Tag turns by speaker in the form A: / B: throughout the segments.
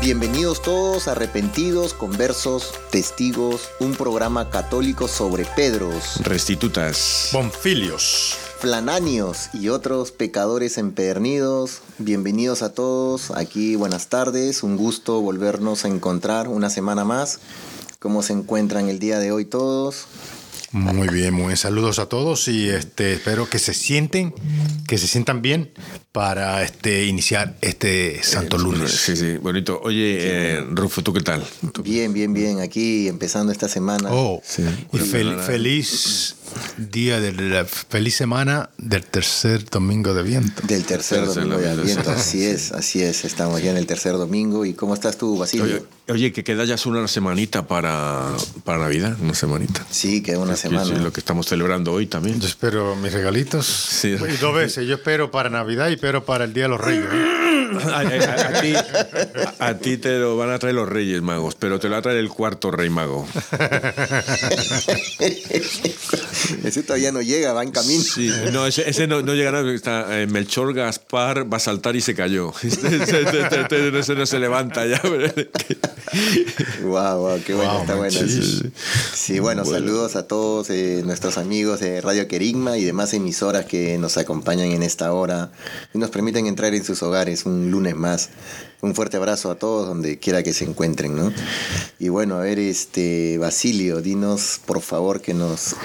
A: Bienvenidos todos, arrepentidos, conversos, testigos, un programa católico sobre Pedros,
B: Restitutas.
C: Bonfilios.
A: flanáneos y otros pecadores empedernidos. Bienvenidos a todos, aquí buenas tardes, un gusto volvernos a encontrar una semana más. ¿Cómo se encuentran el día de hoy todos?
C: Muy bien, muy bien. Saludos a todos y este espero que se sienten, que se sientan bien para este iniciar este Santo Lunes.
B: Sí, sí, bonito. Oye, eh, Rufo, ¿tú qué tal?
A: Bien, bien, bien, aquí empezando esta semana.
C: Oh,
B: Sí.
C: y fel- feliz día de la feliz semana del tercer domingo de viento.
A: Del tercer
B: Tercer
A: domingo de
B: sí.
A: así es, así es, estamos ya en el tercer domingo. ¿Y cómo estás tú, Basilio?
B: Oye, oye, que queda ya una semanita para, para Navidad, una semanita.
A: Sí, queda una semana.
B: es lo que estamos celebrando hoy también.
C: Yo espero mis regalitos.
B: Sí.
C: Dos veces. Yo espero para Navidad y espero para el Día de los Reyes. ¿eh?
B: A, a- a- a ti, a- a ti te lo van a traer los Reyes Magos, pero te lo va a traer el cuarto Rey Mago.
A: Ese todavía no llega, va en camino.
B: Sí, no, ese, ese no, no llegará. Está, eh, Melchor Gaspar va a saltar y se cayó. Este, este- este- este no, se, no se levanta ya.
A: Wow, wow, qué bueno,
C: Wow,
A: está bueno. Sí, Sí, bueno, saludos a todos eh, nuestros amigos de Radio Querigma y demás emisoras que nos acompañan en esta hora y nos permiten entrar en sus hogares un lunes más. Un fuerte abrazo a todos donde quiera que se encuentren, ¿no? Y bueno, a ver, este Basilio, dinos por favor que nos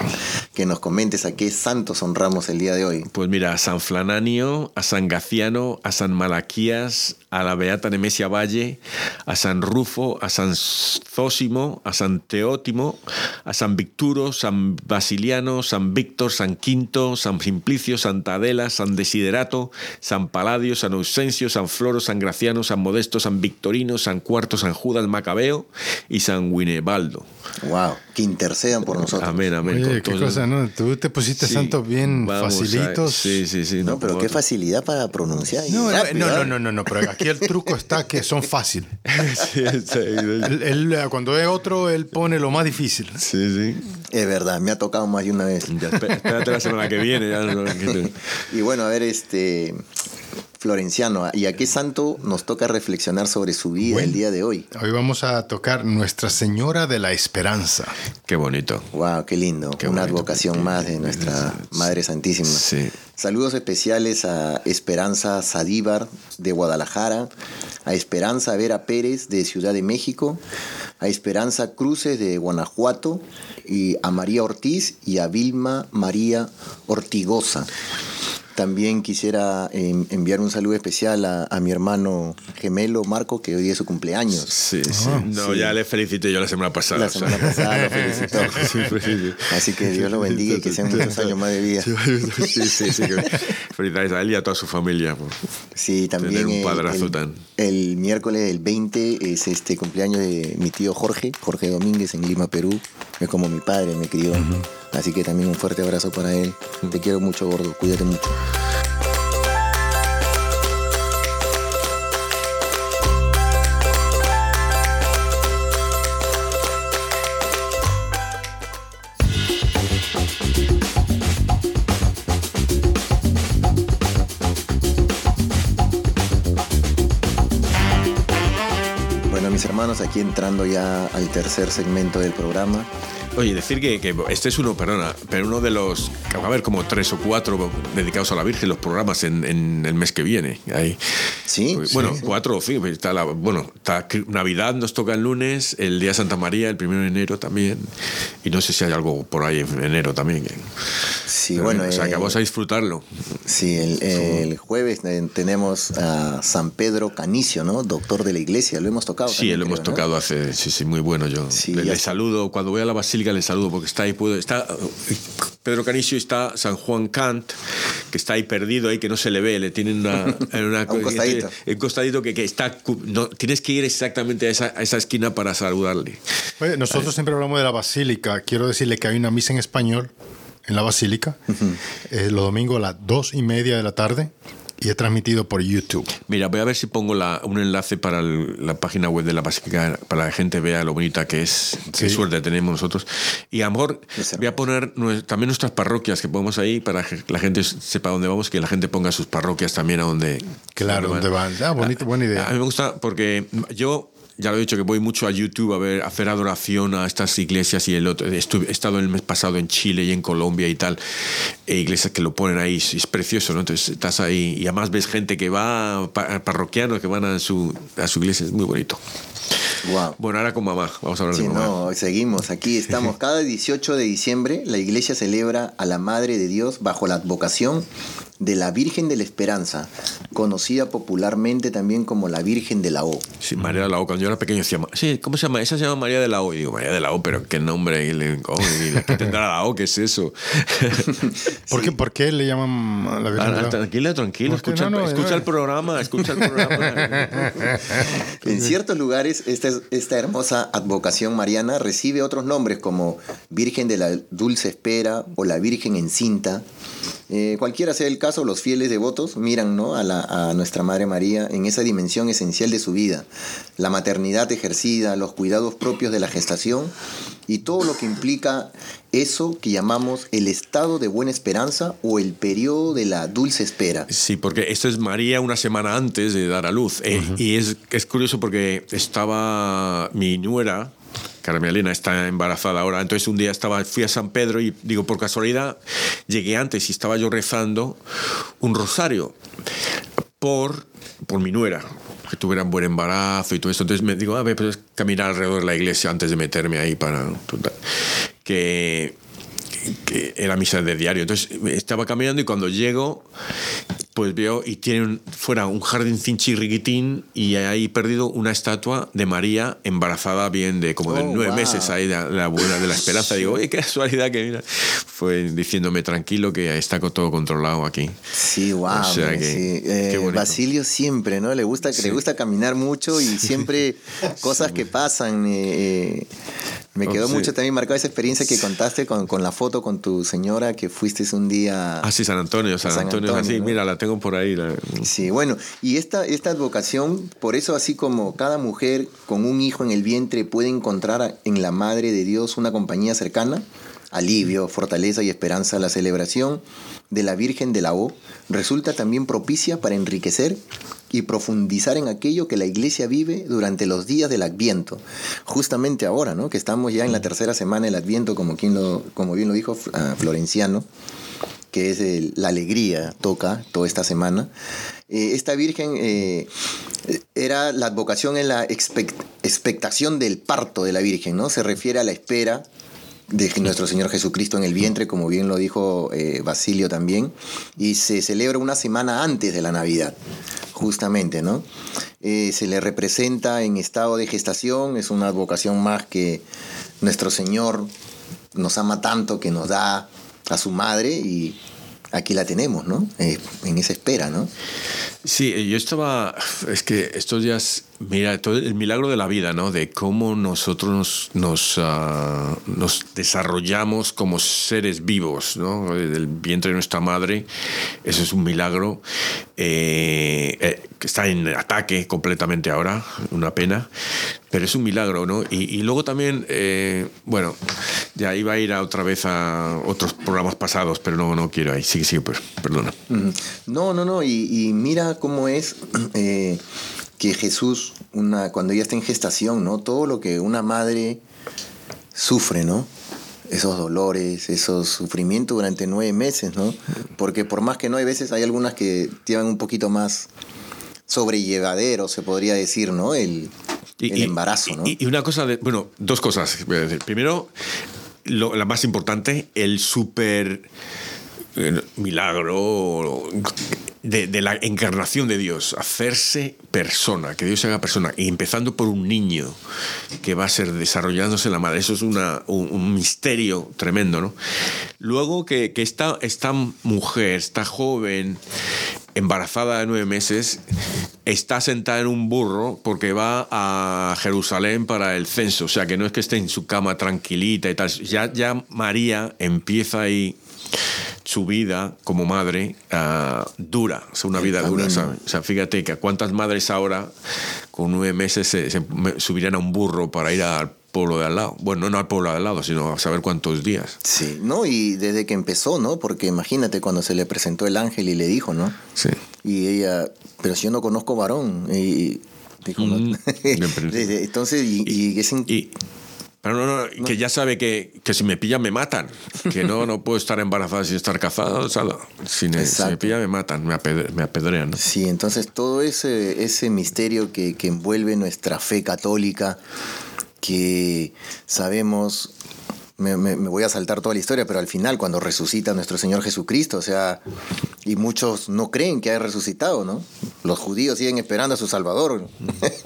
A: que nos comentes a qué santos honramos el día de hoy.
B: Pues mira, a San Flananio, a San Gaciano, a San Malaquías, a la Beata Nemesia Valle, a San Rufo, a San Zósimo, a San Teótimo, a San Victuro, San Basiliano, San Víctor, San Quinto, San Simplicio, Santa Adela, San Desiderato, San Paladio, San Ausencio, San Floro, San Graciano, San Modesto, San Victorino, San Cuarto, San Judas Macabeo y San Winebaldo.
A: Wow, que intercedan por nosotros.
B: Amén, amén.
C: Oye, qué cosa, ¿no? Tú te pusiste
B: Sí,
C: santos bien
B: a-
C: facilitos.
B: sí, sí, sí.
A: No, pero qué facilidad para pronunciar.
C: No, no,
A: rápido,
C: no,
A: ¿ah?
C: no, no, no, no, pero aquí el truco está que son fáciles.
B: Sí, sí,
C: Él, él, eh, cuando es otro, él pone lo más difícil.
B: sí, sí.
A: Es verdad, me ha tocado más de una vez.
B: Ya, espé- espérate la semana que viene. Ya, no, que te-
A: Y bueno, a ver, este Florenciano, ¿y a qué santo nos toca reflexionar sobre su vida
C: Bueno.
A: el día de hoy?
C: Hoy vamos a tocar Nuestra Señora de la Esperanza.
B: Qué bonito.
A: Wow, qué lindo.
B: Qué
A: Una
B: bonito.
A: advocación más de nuestra Madre Santísima.
B: Sí.
A: Saludos especiales a Esperanza Sadíbar de Guadalajara, a Esperanza Vera Pérez de Ciudad de México, a Esperanza Cruces de Guanajuato, y a María Ortiz y a Vilma María Ortigosa. También quisiera em, enviar un saludo especial a, a mi hermano gemelo Marco, que hoy es su cumpleaños.
B: Sí, sí. no, ya le felicité yo la semana pasada.
A: La semana pasada lo felicitó. Así que Dios lo bendiga y que sean muchos años más de vida.
B: Sí, sí, sí. Felicidades a él y a toda su familia. por
A: Sí, también
B: Tener un
A: el-
B: padrazo
A: el,
B: tan-
A: el miércoles el 20 es este cumpleaños de mi tío Jorge, Jorge Domínguez en Lima, Perú. Es como mi padre, me crió. Así que también un fuerte abrazo para él. Te quiero mucho, gordo. Cuídate mucho. Bueno, mis hermanos, aquí entrando ya al tercer segmento del programa.
B: Oye, decir que, que este es uno, perdona, pero uno de los. que Va a haber como tres o cuatro dedicados a la Virgen, los programas en, en el mes que viene. Ahí.
A: Sí,
B: Pues,
A: sí,
B: bueno,
A: sí.
B: cuatro o cinco. Está la, bueno, está Navidad nos toca el lunes, el día de Santa María, el primero de enero también. Y no sé si hay algo por ahí en enero también.
A: Sí,
B: pero
A: bueno,
B: O sea, que
A: eh,
B: vamos a disfrutarlo.
A: Sí, el, el jueves eh, tenemos a San Pedro Canicio, ¿no? Doctor de la iglesia, lo hemos tocado.
B: Sí,
A: también,
B: lo hemos
A: creo, ¿no?
B: tocado hace, sí, sí, muy bueno yo.
A: Sí,
B: le, le saludo, cuando voy a la basílica le saludo, porque está ahí, puedo, está Pedro Canicio y está San Juan Cant, que está ahí perdido, ahí que no se le ve, le tienen una, en una-
A: A un costadito.
B: un costadito que, que está, no, tienes que ir exactamente a esa, a esa esquina para saludarle.
C: Oye, nosotros siempre hablamos de la basílica. Quiero decirle que hay una misa en español en la basílica eh, los domingos a las dos y media de la tarde y es transmitido por YouTube.
B: Mira, voy a ver si pongo la- un enlace para el- la página web de la Basílica para que la gente vea lo bonita que es, qué suerte tenemos nosotros. Y a lo mejor
A: Es
B: voy a poner también nuestras parroquias que ponemos ahí para que la gente sepa dónde vamos, que la gente ponga sus parroquias también a donde.
C: Claro,
B: donde
C: donde van. Ah, bonito, buena idea.
B: A mí me gusta porque yo. Ya lo he dicho que voy mucho a YouTube a ver, a hacer adoración a estas iglesias y el otro. Estuve, he estado el mes pasado en Chile y en Colombia y tal. E iglesias que lo ponen ahí, es precioso, ¿no? Entonces estás ahí y además ves gente que va, pa- parroquianos que van a su, a su iglesia, es muy bonito.
A: Wow.
B: Bueno, ahora con mamá, vamos a hablar
A: Sí,
B: de mamá.
A: no, seguimos. Aquí estamos. Cada 18 de diciembre la iglesia celebra a la Madre de Dios bajo la advocación de la Virgen de la Esperanza, conocida popularmente también como la Virgen de la O.
B: Sí, María de la O. Cuando yo era pequeño decía, sí, ¿cómo se llama? Esa se llama María de la O. Y digo, María de la O, pero qué nombre. Y le, oh, y le- ¿Qué tendrá la O? ¿Qué es eso?
C: ¿Por, qué, ¿Por qué le llaman a la Virgen?
B: Ah,
C: de la-
B: tranquila, tranquila.
C: ¿Por qué?
B: Escucha,
C: No, no,
B: escucha
C: no.
B: el programa, escucha el programa.
A: En ciertos lugares, esta, esta hermosa advocación mariana recibe otros nombres como Virgen de la Dulce Espera o la Virgen encinta. Eh, cualquiera sea el caso, los fieles devotos miran ¿no? a, la- a nuestra Madre María en esa dimensión esencial de su vida, la maternidad ejercida, los cuidados propios de la gestación y todo lo que implica eso que llamamos el estado de buena esperanza o el periodo de la dulce espera.
B: Sí, porque esto es María una semana antes de dar a luz. Eh, Y es, es curioso porque estaba mi nuera, Carmelina, está embarazada ahora. Entonces un día estaba, fui a San Pedro y digo, por casualidad, llegué antes y estaba yo rezando un rosario por, por mi nuera que tuviera un buen embarazo y todo eso. Entonces me digo, a ver, pues caminar alrededor de la iglesia antes de meterme ahí para... Que, que era misa de diario. Entonces estaba caminando y cuando llego, pues veo y tiene un- fuera un jardín chirriquitín y ahí perdido una estatua de María embarazada bien de como de
A: Oh,
B: nueve
A: wow.
B: meses ahí de la buena de la esperanza. Digo, oye, qué casualidad que mira. Fue diciéndome tranquilo que está todo controlado aquí.
A: Sí, wow.
B: O sea que-
A: sí. Eh. Basilio siempre, ¿no? Le gusta, le gusta caminar mucho y siempre cosas que pasan. eh, eh, me
B: Oh,
A: quedó
B: sí.
A: mucho también marcada esa experiencia que contaste con, con la foto con tu señora que fuiste un día.
B: Ah, sí, San Antonio, San,
A: San
B: Antonio,
A: Antonio,
B: así,
A: ¿no?
B: mira, la tengo por ahí.
A: Sí, bueno, y esta, esta advocación, por eso así como cada mujer con un hijo en el vientre puede encontrar en la Madre de Dios una compañía cercana, alivio, fortaleza y esperanza, la celebración de la Virgen de la O resulta también propicia para enriquecer y profundizar en aquello que la iglesia vive durante los días del Adviento. Justamente ahora, ¿no? Que estamos ya en la tercera semana del Adviento, como, quien como bien lo dijo Florenciano que es la alegría, toca toda esta semana. Eh, esta Virgen eh, era la advocación en la expect- expectación del parto de la Virgen, ¿no? Se refiere a la espera de nuestro Señor Jesucristo en el vientre, como bien lo dijo eh, Basilio también, y se celebra una semana antes de la Navidad, justamente, ¿no? Se le representa en estado de gestación, es una vocación más que nuestro Señor nos ama tanto que nos da a su madre y aquí la tenemos, ¿no? Eh, en esa espera, ¿no?
B: Sí, yo estaba, es que estos días, mira, todo el milagro de la vida, ¿no? De cómo nosotros nos, nos desarrollamos como seres vivos, ¿no? Del vientre de nuestra madre, eso es un milagro eh, eh, está en ataque completamente ahora, una pena, pero es un milagro, ¿no? Y, luego también, eh, bueno, ya iba a ir a otra vez a otros programas pasados, pero no, no quiero ahí, sí, sí, perdona.
A: No, no, no, y, y mira cómo es que Jesús, una, cuando ella está en gestación, ¿no? Todo lo que una madre sufre, ¿no? Esos dolores, esos sufrimientos durante nueve meses, ¿no? Porque por más que no hay veces, hay algunas que llevan un poquito más sobrellevadero, se podría decir, ¿no? El, el embarazo, ¿no?
B: Y, una cosa, de, bueno, dos cosas. Primero, la más importante, el súper eh, milagro de, la encarnación de Dios, hacerse persona, que Dios haga persona, y empezando por un niño que va a ser desarrollándose en la madre. Eso es una, un, misterio tremendo, ¿no? Luego que, que esta, esta mujer, esta joven, embarazada de nueve meses, está sentada en un burro porque va a Jerusalén para el censo. O sea, que no es que esté en su cama tranquilita y tal. Ya, ya María empieza ahí su vida como madre uh, dura, es una vida dura, ¿sabes? O sea, fíjate que cuántas madres ahora con nueve meses se, subirían a un burro para ir al pueblo de al lado. Bueno, no al pueblo de al lado, sino a saber cuántos días.
A: Sí, ¿no? Y desde que empezó, ¿no? Porque imagínate cuando se le presentó el ángel y le dijo, ¿no?
B: Sí.
A: Y ella, pero si yo no conozco varón. Y dijo, mm, Entonces, y, y,
B: y pero no, no, que ya sabe que, que, si me pillan me matan. Que no, no puedo estar embarazada sin estar casada. Si me, si me pillan me matan, me, apedrean.
A: Sí, entonces todo ese, ese misterio que, que envuelve nuestra fe católica, que sabemos me, voy a saltar toda la historia, pero al final, cuando resucita nuestro Señor Jesucristo, o sea, y muchos no creen que haya resucitado, ¿no? Los judíos siguen esperando a su Salvador.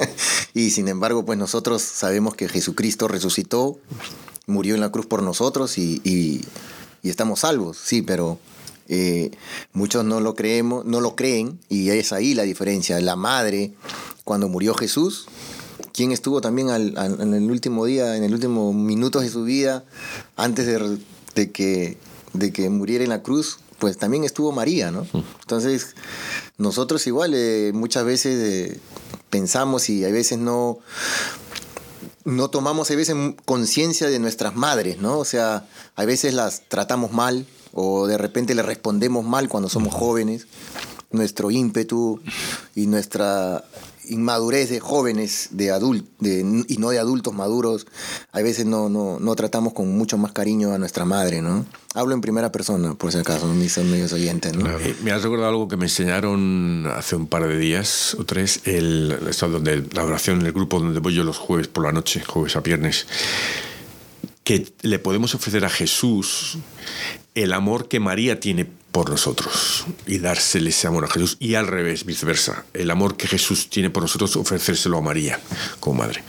A: y sin embargo, pues nosotros sabemos que Jesucristo resucitó, murió en la cruz por nosotros y, y, estamos salvos, sí, pero eh, muchos no lo creemos, no lo creen, y es ahí la diferencia. La madre, cuando murió Jesús, quien estuvo también en el último día, en el último minuto de su vida, antes de, que, de que muriera en la cruz, pues también estuvo María, ¿no? Entonces, nosotros igual eh, muchas veces eh, pensamos y a veces no, no tomamos a veces conciencia de nuestras madres, ¿no? O sea, a veces las tratamos mal o de repente le respondemos mal cuando somos jóvenes. Nuestro ímpetu y nuestra inmadurez de jóvenes de adult, y no de adultos maduros, a veces no, no, no, tratamos con mucho más cariño a nuestra madre, ¿no? Hablo en primera persona, por si acaso, mis amigos oyentes, ¿no?
B: Eh, me has recordado algo que me enseñaron hace un par de días o tres, el, donde, la oración en el grupo donde voy yo los jueves por la noche, jueves a viernes, que le podemos ofrecer a Jesús el amor que María tiene por nosotros y dársele ese amor a Jesús y al revés, viceversa. El amor que Jesús tiene por nosotros, ofrecérselo a María como madre.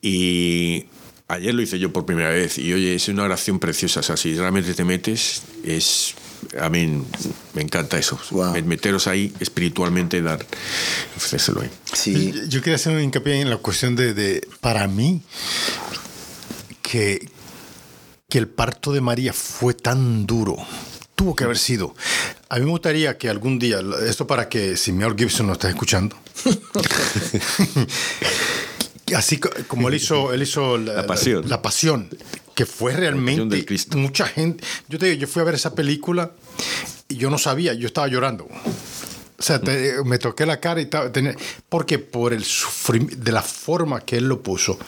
B: Y ayer lo hice yo por primera vez y oye, es una oración preciosa. O sea, si realmente te metes, es. A mí me encanta eso. Meteros ahí espiritualmente, dar, ofrecérselo ahí.
C: Sí. Yo quería hacer un hincapié en la cuestión de, de para mí, que, que el parto de María fue tan duro tuvo que haber sido. A mí me gustaría que algún día, esto para que si Mel Gibson nos está escuchando, así como él hizo, él hizo
B: la, pasión.
C: La, pasión, que fue realmente mucha gente. Yo te digo, yo fui a ver esa película y yo no sabía, yo estaba llorando. O sea, me toqué la cara y estaba, porque por el sufrimiento, de la forma que él lo puso,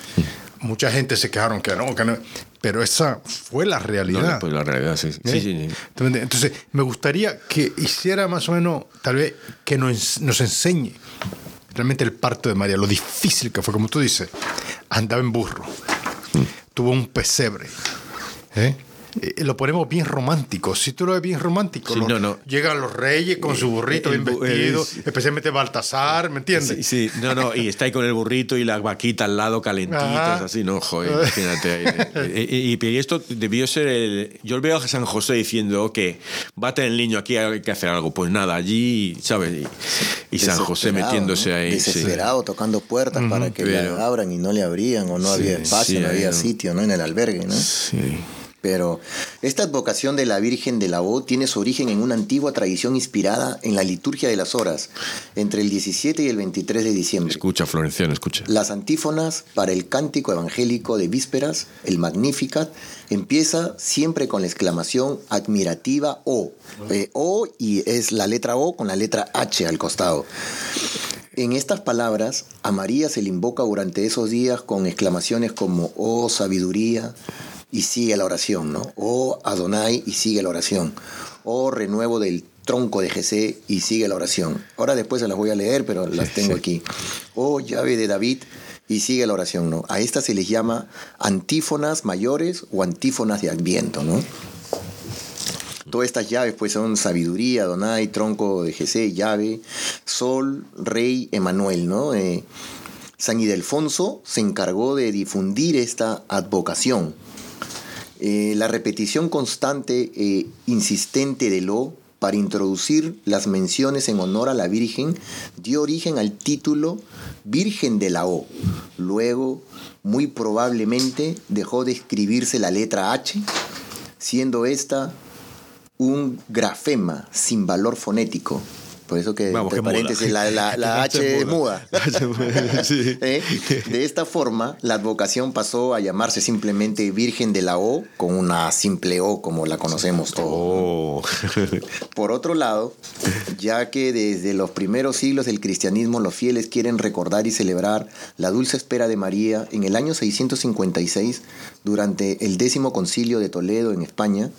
C: mucha gente se quejaron que no, que no pero esa fue la realidad.
B: pues la realidad, sí. sí, ¿Eh? sí,
C: Entonces, me gustaría que hiciera más o menos, tal vez, que nos, nos enseñe realmente el parto de María, lo difícil que fue, como tú dices, andaba en burro, mm. tuvo un pesebre, ¿Eh? Eh, lo ponemos bien romántico. Si tú lo ves bien romántico, llegan los reyes con su burrito bien vestido, especialmente Baltasar, ¿me entiendes?
B: Sí, no, no, y está ahí con el burrito y la vaquita al lado calentitas, así, no, joder, imagínate. y, y, esto debió ser el. Yo veo a San José diciendo que va a tener el niño aquí, hay que hacer algo. Pues nada, allí, ¿sabes? Y, San José metiéndose ahí.
A: Desesperado, tocando puertas para que le abran y no le abrían, o no había espacio, no había sitio, ¿no? En el albergue, ¿no?
B: Sí.
A: Pero esta advocación de la Virgen de la O tiene su origen en una antigua tradición inspirada en la liturgia de las horas, entre el 17 y el 23 de diciembre.
B: Escucha, Florenciano, escucha.
A: Las antífonas para el cántico evangélico de vísperas, el Magnificat, empieza siempre con la exclamación admirativa O. Eh, o y es la letra O con la letra H al costado. En estas palabras, a María se le invoca durante esos días con exclamaciones como Oh sabiduría, y sigue la oración, ¿no? O Adonai y sigue la oración. O renuevo del tronco de Jesé y sigue la oración. Ahora después se las voy a leer, pero las tengo aquí. O llave de David y sigue la oración, ¿no? A estas se les llama antífonas mayores o antífonas de Adviento, ¿no? Todas estas llaves pues son sabiduría, Adonai, tronco de Jesé, llave, sol, rey, Emanuel, ¿no? Eh, San Ildefonso se encargó de difundir esta advocación eh, la repetición constante e insistente de lo para introducir las menciones en honor a la Virgen dio origen al título Virgen de la O. Luego, muy probablemente, dejó de escribirse la letra H, siendo esta un grafema sin valor fonético por eso que, entre paréntesis, la, la, H muda. ¿Eh? De esta forma, la advocación pasó a llamarse simplemente Virgen de la O, con una simple O como la conocemos todos. Oh. Por otro lado, ya que desde los primeros siglos del cristianismo los fieles quieren recordar y celebrar la dulce espera de María, en el año 656, durante el décimo concilio de Toledo en España,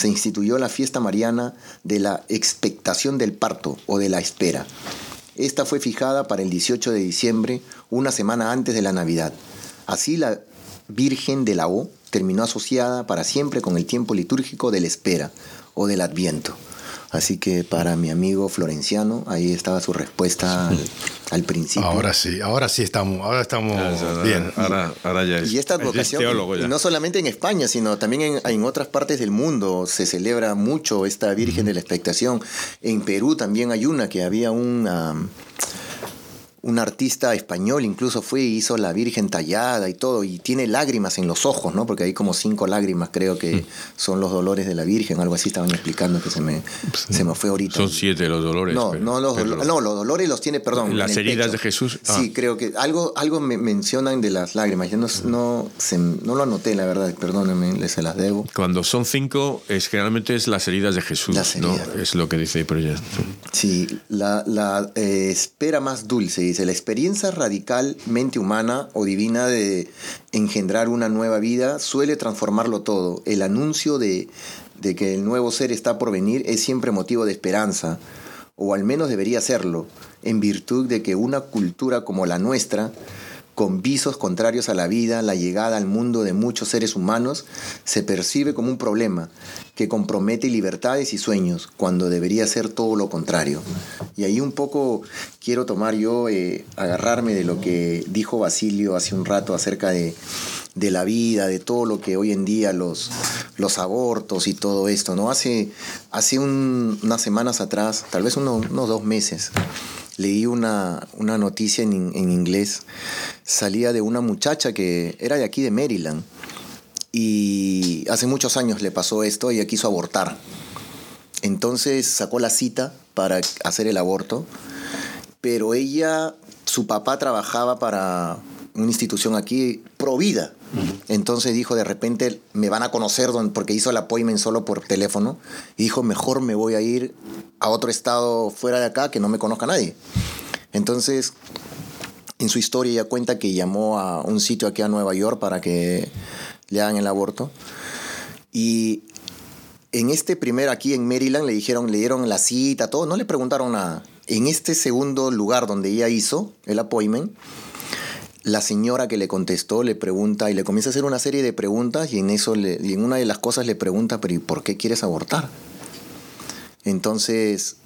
A: se instituyó la fiesta mariana de la expectación del parto o de la espera. Esta fue fijada para el 18 de diciembre, una semana antes de la Navidad. Así la Virgen de la O terminó asociada para siempre con el tiempo litúrgico de la espera o del Adviento. Así que para mi amigo Florenciano, ahí estaba su respuesta al, principio.
C: Ahora sí, ahora sí estamos, ahora estamos bien.
B: Ahora, ahora ya es,
A: y esta advocación, no solamente en España, sino también en, en, otras partes del mundo se celebra mucho esta Virgen de la Expectación. En Perú también hay una que había un un artista español incluso fue y hizo la Virgen tallada y todo, y tiene lágrimas en los ojos, ¿no? Porque hay como cinco lágrimas, creo que mm. son los dolores de la Virgen, algo así estaban explicando que se me, se me fue ahorita.
B: Son siete los dolores.
A: No, no, los, no, los dolores los tiene, perdón.
B: Las heridas de Jesús.
A: Sí, ah. creo que algo, algo me mencionan de las lágrimas. Yo no, no, no lo anoté, la verdad, perdónenme, se las debo.
B: Cuando son cinco, es generalmente es las heridas de Jesús, ¿no? Es lo que dice pero ya.
A: Sí, la, la eh, espera más dulce dice, la experiencia radicalmente humana o divina de engendrar una nueva vida suele transformarlo todo. El anuncio de, de que el nuevo ser está por venir es siempre motivo de esperanza, o al menos debería serlo, en virtud de que una cultura como la nuestra, con visos contrarios a la vida, la llegada al mundo de muchos seres humanos, se percibe como un problema que compromete libertades y sueños, cuando debería ser todo lo contrario. Y ahí un poco quiero tomar yo, eh, agarrarme de lo que dijo Basilio hace un rato acerca de, la vida, de todo lo que hoy en día los, los abortos y todo esto, ¿no? Hace, hace unas semanas atrás, tal vez unos dos meses, leí una, noticia en, en, inglés, salía de una muchacha que era de aquí de Maryland y hace muchos años le pasó esto ella quiso abortar. Entonces sacó la cita para hacer el aborto, pero ella, su papá trabajaba para una institución aquí Entonces dijo, de repente me van a conocer porque hizo el appointment solo por teléfono. Y dijo, mejor me voy a ir a otro estado fuera de acá que no me conozca nadie. Entonces, en su historia ella cuenta que llamó a un sitio aquí a Nueva York para que le hagan el aborto. Y en este primer aquí en Maryland le dijeron, le la cita, todo, no le preguntaron nada. En este segundo lugar donde ella hizo el appointment, la señora que le contestó le pregunta y le comienza a hacer una serie de preguntas y en eso le, y en una de las cosas le pregunta, pero ¿y por qué quieres abortar? Entonces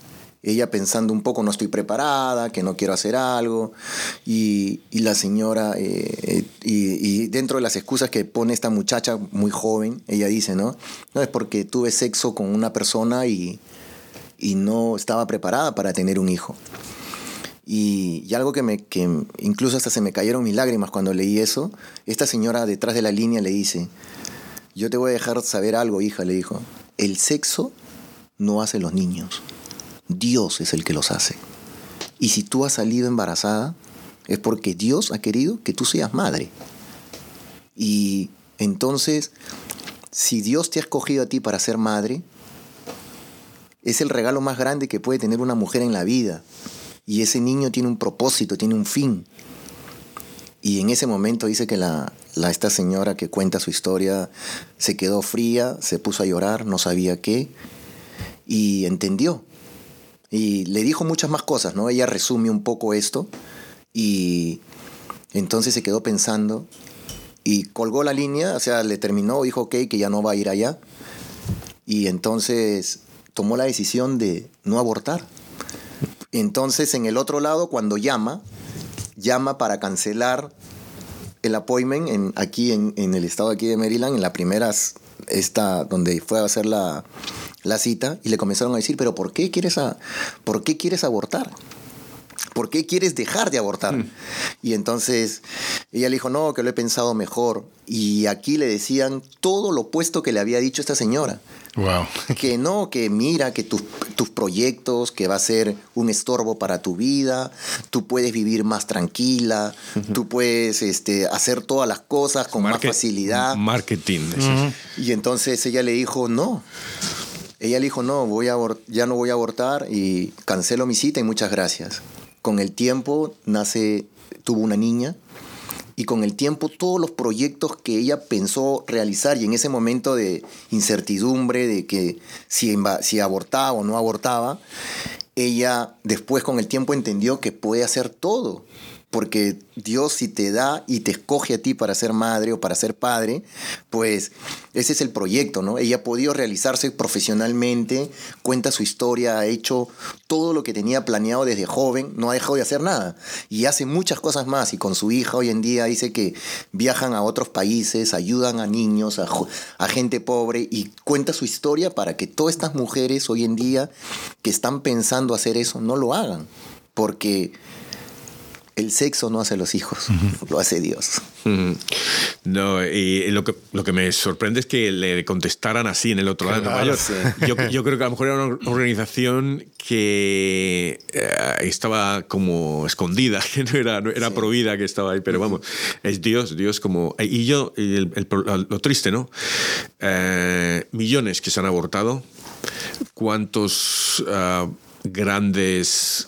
A: ella pensando un poco, no estoy preparada, que no quiero hacer algo, y, la señora, eh, y, dentro de las excusas que pone esta muchacha muy joven, ella dice, ¿no? No, es porque tuve sexo con una persona y, y no estaba preparada para tener un hijo. Y, algo que, me, que incluso hasta se me cayeron mis lágrimas cuando leí eso, esta señora detrás de la línea le dice, yo te voy a dejar saber algo, hija, le dijo, el sexo no hace los niños, Dios es el que los hace. Y si tú has salido embarazada, es porque Dios ha querido que tú seas madre. Y entonces, si Dios te ha escogido a ti para ser madre, es el regalo más grande que puede tener una mujer en la vida. Y ese niño tiene un propósito, tiene un fin. Y en ese momento dice que la, esta señora que cuenta su historia se quedó fría, se puso a llorar, no sabía qué, y entendió. Y le dijo muchas más cosas, ¿no? Ella resume un poco esto y entonces se quedó pensando y colgó la línea, o sea, le terminó, dijo, ok, que ya no va a ir allá. Y entonces tomó la decisión de no abortar. Entonces, en el otro lado, cuando llama, llama para cancelar el appointment en, aquí en, el estado aquí de Maryland, en la primera, esta, donde fue a hacer la, cita, y le comenzaron a decir, pero ¿por qué quieres, a, ¿por qué quieres abortar? ¿Por qué quieres dejar de abortar? Hmm. Y entonces ella le dijo, no, que lo he pensado mejor. Y aquí le decían todo lo opuesto que le había dicho esta señora.
C: Wow.
A: Que no, que mira, que tus, proyectos, que va a ser un estorbo para tu vida, tú puedes vivir más tranquila, tú puedes este, hacer todas las cosas con más facilidad.
B: Marketing.
A: Y entonces ella le dijo, no. Ella le dijo, no, voy a ya no voy a abortar y cancelo mi cita y muchas gracias. Con el tiempo nace, tuvo una niña y con el tiempo todos los proyectos que ella pensó realizar y en ese momento de incertidumbre de que si, si abortaba o no abortaba, ella después con el tiempo entendió que puede hacer todo porque Dios si te da y te escoge a ti para ser madre o para ser padre, pues ese es el proyecto, ¿no? Ella ha podido realizarse profesionalmente, cuenta su historia, ha hecho todo lo que tenía planeado desde joven, no ha dejado de hacer nada y hace muchas cosas más y con su hija hoy en día dice que viajan a otros países, ayudan a niños, a, gente pobre y cuenta su historia para que todas estas mujeres hoy en día que están pensando hacer eso no lo hagan, porque el sexo no hace los hijos, lo hace Dios.
B: No, y lo que, lo que me sorprende es que le contestaran así en el otro lado de Nueva York. Yo, creo que a lo mejor era una organización que eh, estaba como escondida, que no era, era prohibida que estaba ahí, pero vamos, es Dios, Dios como... Y yo, lo triste, ¿no? Eh, millones que se han abortado, cuántos ah, grandes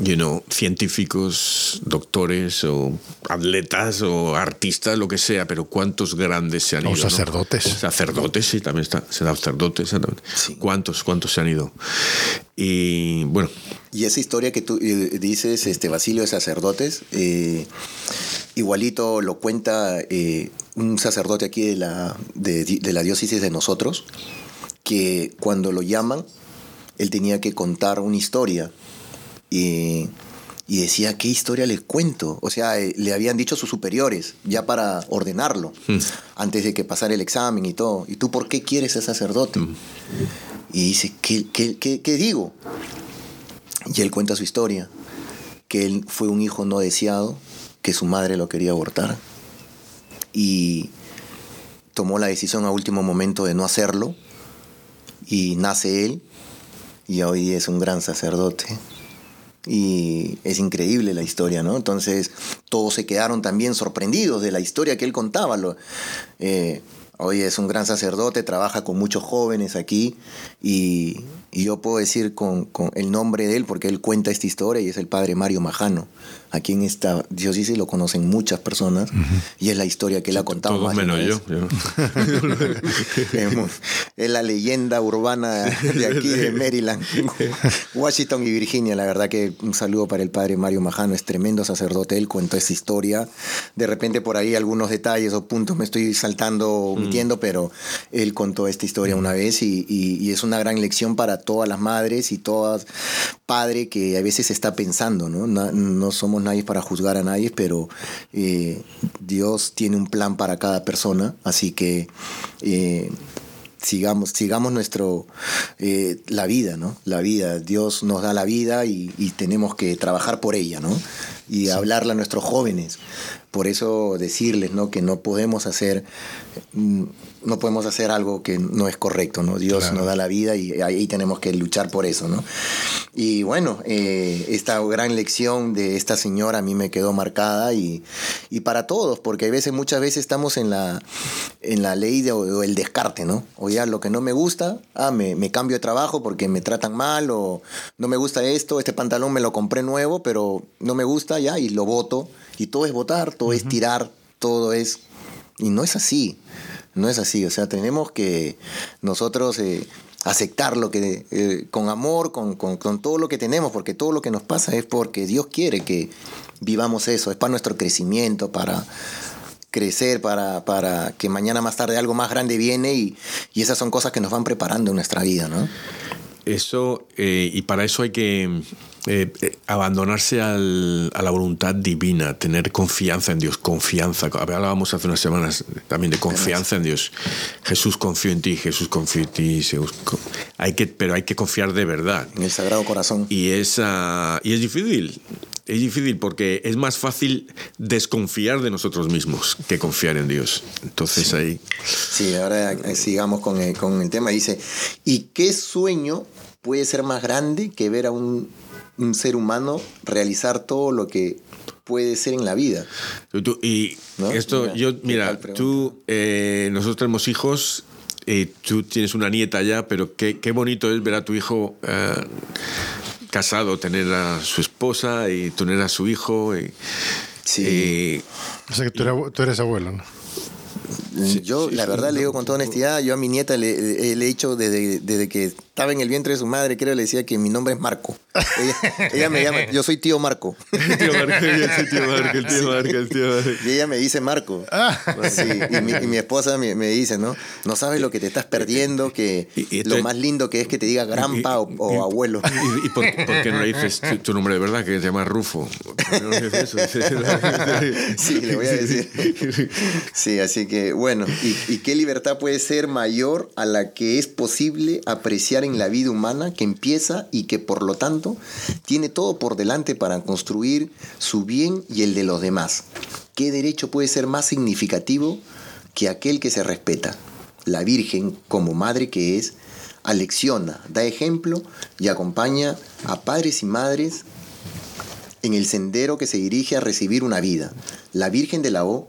B: you know, científicos, doctores o atletas o artistas, lo que sea, pero cuántos grandes se han ido. O
C: sacerdotes.
B: Sacerdotes, sí, también está, sacerdotes. ¿Cuántos, cuántos se han ido? Y bueno.
A: Y esa historia que tú eh, dices, este Basilio de sacerdotes, eh, igualito lo cuenta eh, un sacerdote aquí de la, de la diócesis de nosotros, que cuando lo llaman, él tenía que contar una historia y, decía, ¿qué historia les cuento? O sea, eh, le habían dicho a sus superiores, ya para ordenarlo, hmm. antes de que pasara el examen y todo. ¿Y tú por qué quieres ser sacerdote? Hmm. Y dice, ¿qué, qué, qué digo? Y él cuenta su historia, que él fue un hijo no deseado, que su madre lo quería abortar. Y tomó la decisión a último momento de no hacerlo. Y nace él. Y hoy es un gran sacerdote y es increíble la historia, ¿no? Entonces todos se quedaron también sorprendidos de la historia que él contaba. Eh, hoy es un gran sacerdote, trabaja con muchos jóvenes aquí y, yo puedo decir con, el nombre de él porque él cuenta esta historia y es el padre Mario Majano. Aquí en esta diócesis lo conocen muchas personas y es la historia que él ha contado.
B: Todos menos yo.
A: es la leyenda urbana de aquí de Maryland, Washington y Virginia. La verdad que un saludo para el padre Mario Majano, es tremendo sacerdote. Él cuenta esa historia. De repente por ahí algunos detalles o puntos me estoy saltando, mm. pero él contó esta historia una vez y, y, es una gran lección para todas las madres y todas padres que a veces está pensando, ¿no? No, no somos nadie para juzgar a nadie, pero eh, Dios tiene un plan para cada persona, así que eh, sigamos, sigamos nuestro, eh, la vida, ¿no? La vida, Dios nos da la vida y, tenemos que trabajar por ella, ¿no? Y hablarle a nuestros jóvenes. Por eso decirles, ¿no? Que no podemos hacer... Mm, no podemos hacer algo que no es correcto, ¿no? Dios nos da la vida y ahí tenemos que luchar por eso, ¿no? Y bueno, eh, esta gran lección de esta señora a mí me quedó marcada y, y para todos, porque a veces, muchas veces estamos en la, en la ley de, o el descarte, ¿no? O ya lo que no me gusta, ah, me, me cambio de trabajo porque me tratan mal o no me gusta esto, este pantalón me lo compré nuevo, pero no me gusta ya y lo voto. Y todo es votar, todo es tirar, todo es... Y no es así. No es así, o sea, tenemos que nosotros eh, aceptar lo que, eh, con amor, con, todo lo que tenemos, porque todo lo que nos pasa es porque Dios quiere que vivamos eso, es para nuestro crecimiento, para crecer, para, para que mañana más tarde algo más grande viene y, y esas son cosas que nos van preparando en nuestra vida, ¿no?
B: Eso, eh, y para eso hay que eh, eh, abandonarse al, a la voluntad divina, tener confianza en Dios, confianza. Hablábamos hace unas semanas también de confianza en Dios. Jesús confió en ti, Jesús confió en ti. hay que, pero hay que confiar de verdad.
A: En el Sagrado Corazón.
B: Y es, y es difícil. Es difícil porque es más fácil desconfiar de nosotros mismos que confiar en Dios. Entonces ahí...
A: Sí, ahora sigamos con el, con el tema. Dice, ¿y qué sueño puede ser más grande que ver a un, un ser humano realizar todo lo que puede ser en la vida.
B: y esto, yo, mira, tú, eh, nosotros tenemos hijos, y tú tienes una nieta ya, pero qué, qué bonito es ver a tu hijo eh, casado, tener a su esposa y tener a su hijo. Y,
C: sí. o sea que tú, eres, tú eres abuelo, ¿no?
A: Yo, la verdad, le digo con toda honestidad, yo a mi nieta le, he hecho desde, desde, que estaba en el vientre de su madre, creo, le decía que mi nombre es Marco. Ella, me llama, yo soy tío Marco. tío Marco, tío el tío Marco, el tío Marco. Y ella me dice Marco. Ah. Sí, y, mi, y mi esposa me, me, dice, ¿no? No sabes lo que te estás perdiendo, que lo más lindo que es que te diga granpa o, abuelo.
B: ¿Y, por, qué no le dices tu, nombre de verdad, que se llama Rufo? No eso?
A: sí, le voy a decir. Sí, así que bueno, ¿y, qué libertad puede ser mayor a la que es posible apreciar en la vida humana que empieza y que por lo tanto tiene todo por delante para construir su bien y el de los demás? ¿Qué derecho puede ser más significativo que aquel que se respeta? La Virgen, como madre que es, alecciona, da ejemplo y acompaña a padres y madres en el sendero que se dirige a recibir una vida. La Virgen de la O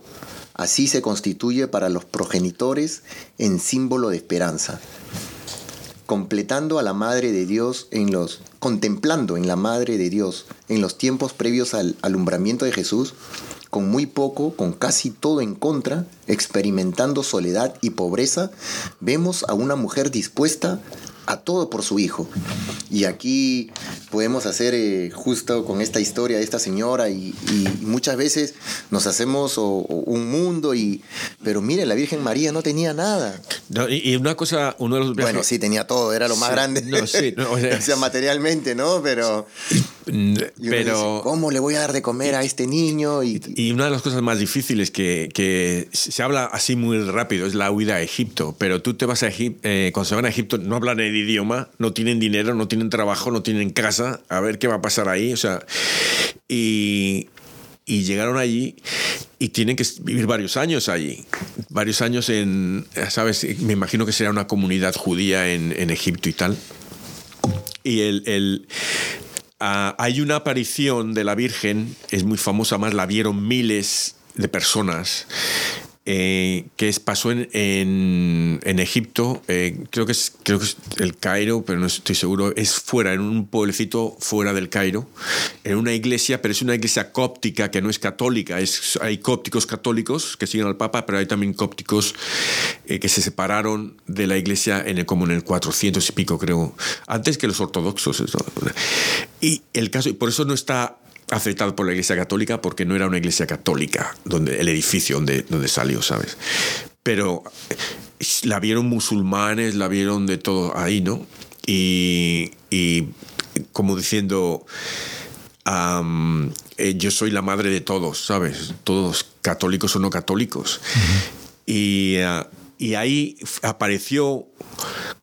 A: Así se constituye para los progenitores en símbolo de esperanza. Completando a la Madre de Dios en los contemplando en la Madre de Dios en los tiempos previos al alumbramiento de Jesús, con muy poco, con casi todo en contra, experimentando soledad y pobreza, vemos a una mujer dispuesta a todo por su hijo. Y aquí podemos hacer eh, justo con esta historia de esta señora y, muchas veces nos hacemos un mundo y pero mire la Virgen María no tenía nada.
B: Y, una cosa uno de los
A: bueno sí tenía todo era lo más grande. no, sí, o, sea, materialmente no pero pero cómo le voy a dar de comer a este niño
B: y, una de las cosas más difíciles que, que, se habla así muy rápido es la huida a Egipto pero tú te vas a Egipto eh, cuando se van a Egipto no hablan el idioma no tienen dinero no tienen trabajo no tienen casa a ver qué va a pasar ahí o sea y y llegaron allí y tienen que vivir varios años allí, varios años en, ¿sabes? Me imagino que será una comunidad judía en, en Egipto y tal. Y el, el ah, hay una aparición de la Virgen, es muy famosa, más la vieron miles de personas eh, que pasó en, en, Egipto, eh, creo, que es, creo que es el Cairo, pero no estoy seguro, es fuera, en un pueblecito fuera del Cairo, en una iglesia, pero es una iglesia cóptica que no es católica, es, hay cópticos católicos que siguen al Papa, pero hay también cópticos eh, que se separaron de la iglesia en el, como en el 400 y pico, creo, antes que los ortodoxos. Y el caso, y por eso no está aceptado por la Iglesia Católica porque no era una Iglesia Católica donde el edificio donde, donde salió, ¿sabes? Pero eh, la vieron musulmanes, la vieron de todo ahí, ¿no? Y, como diciendo, eh, yo soy la madre de todos, ¿sabes? Todos católicos o no católicos. y, ah, y ahí apareció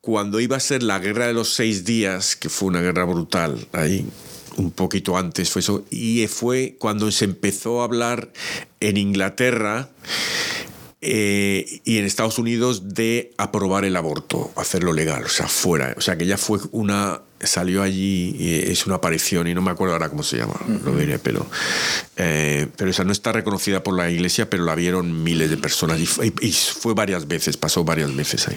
B: cuando iba a ser la guerra de los seis días, que fue una guerra brutal ahí, un poquito antes fue eso, y fue cuando se empezó a hablar en Inglaterra eh, y en Estados Unidos de aprobar el aborto, hacerlo legal, o sea, fuera. O sea, que ya fue una. Salió allí, es una aparición, y no me acuerdo ahora cómo se llama, lo diré, pero. Eh, pero esa no está reconocida por la iglesia, pero la vieron miles de personas y, y fue varias veces, pasó varias veces ahí.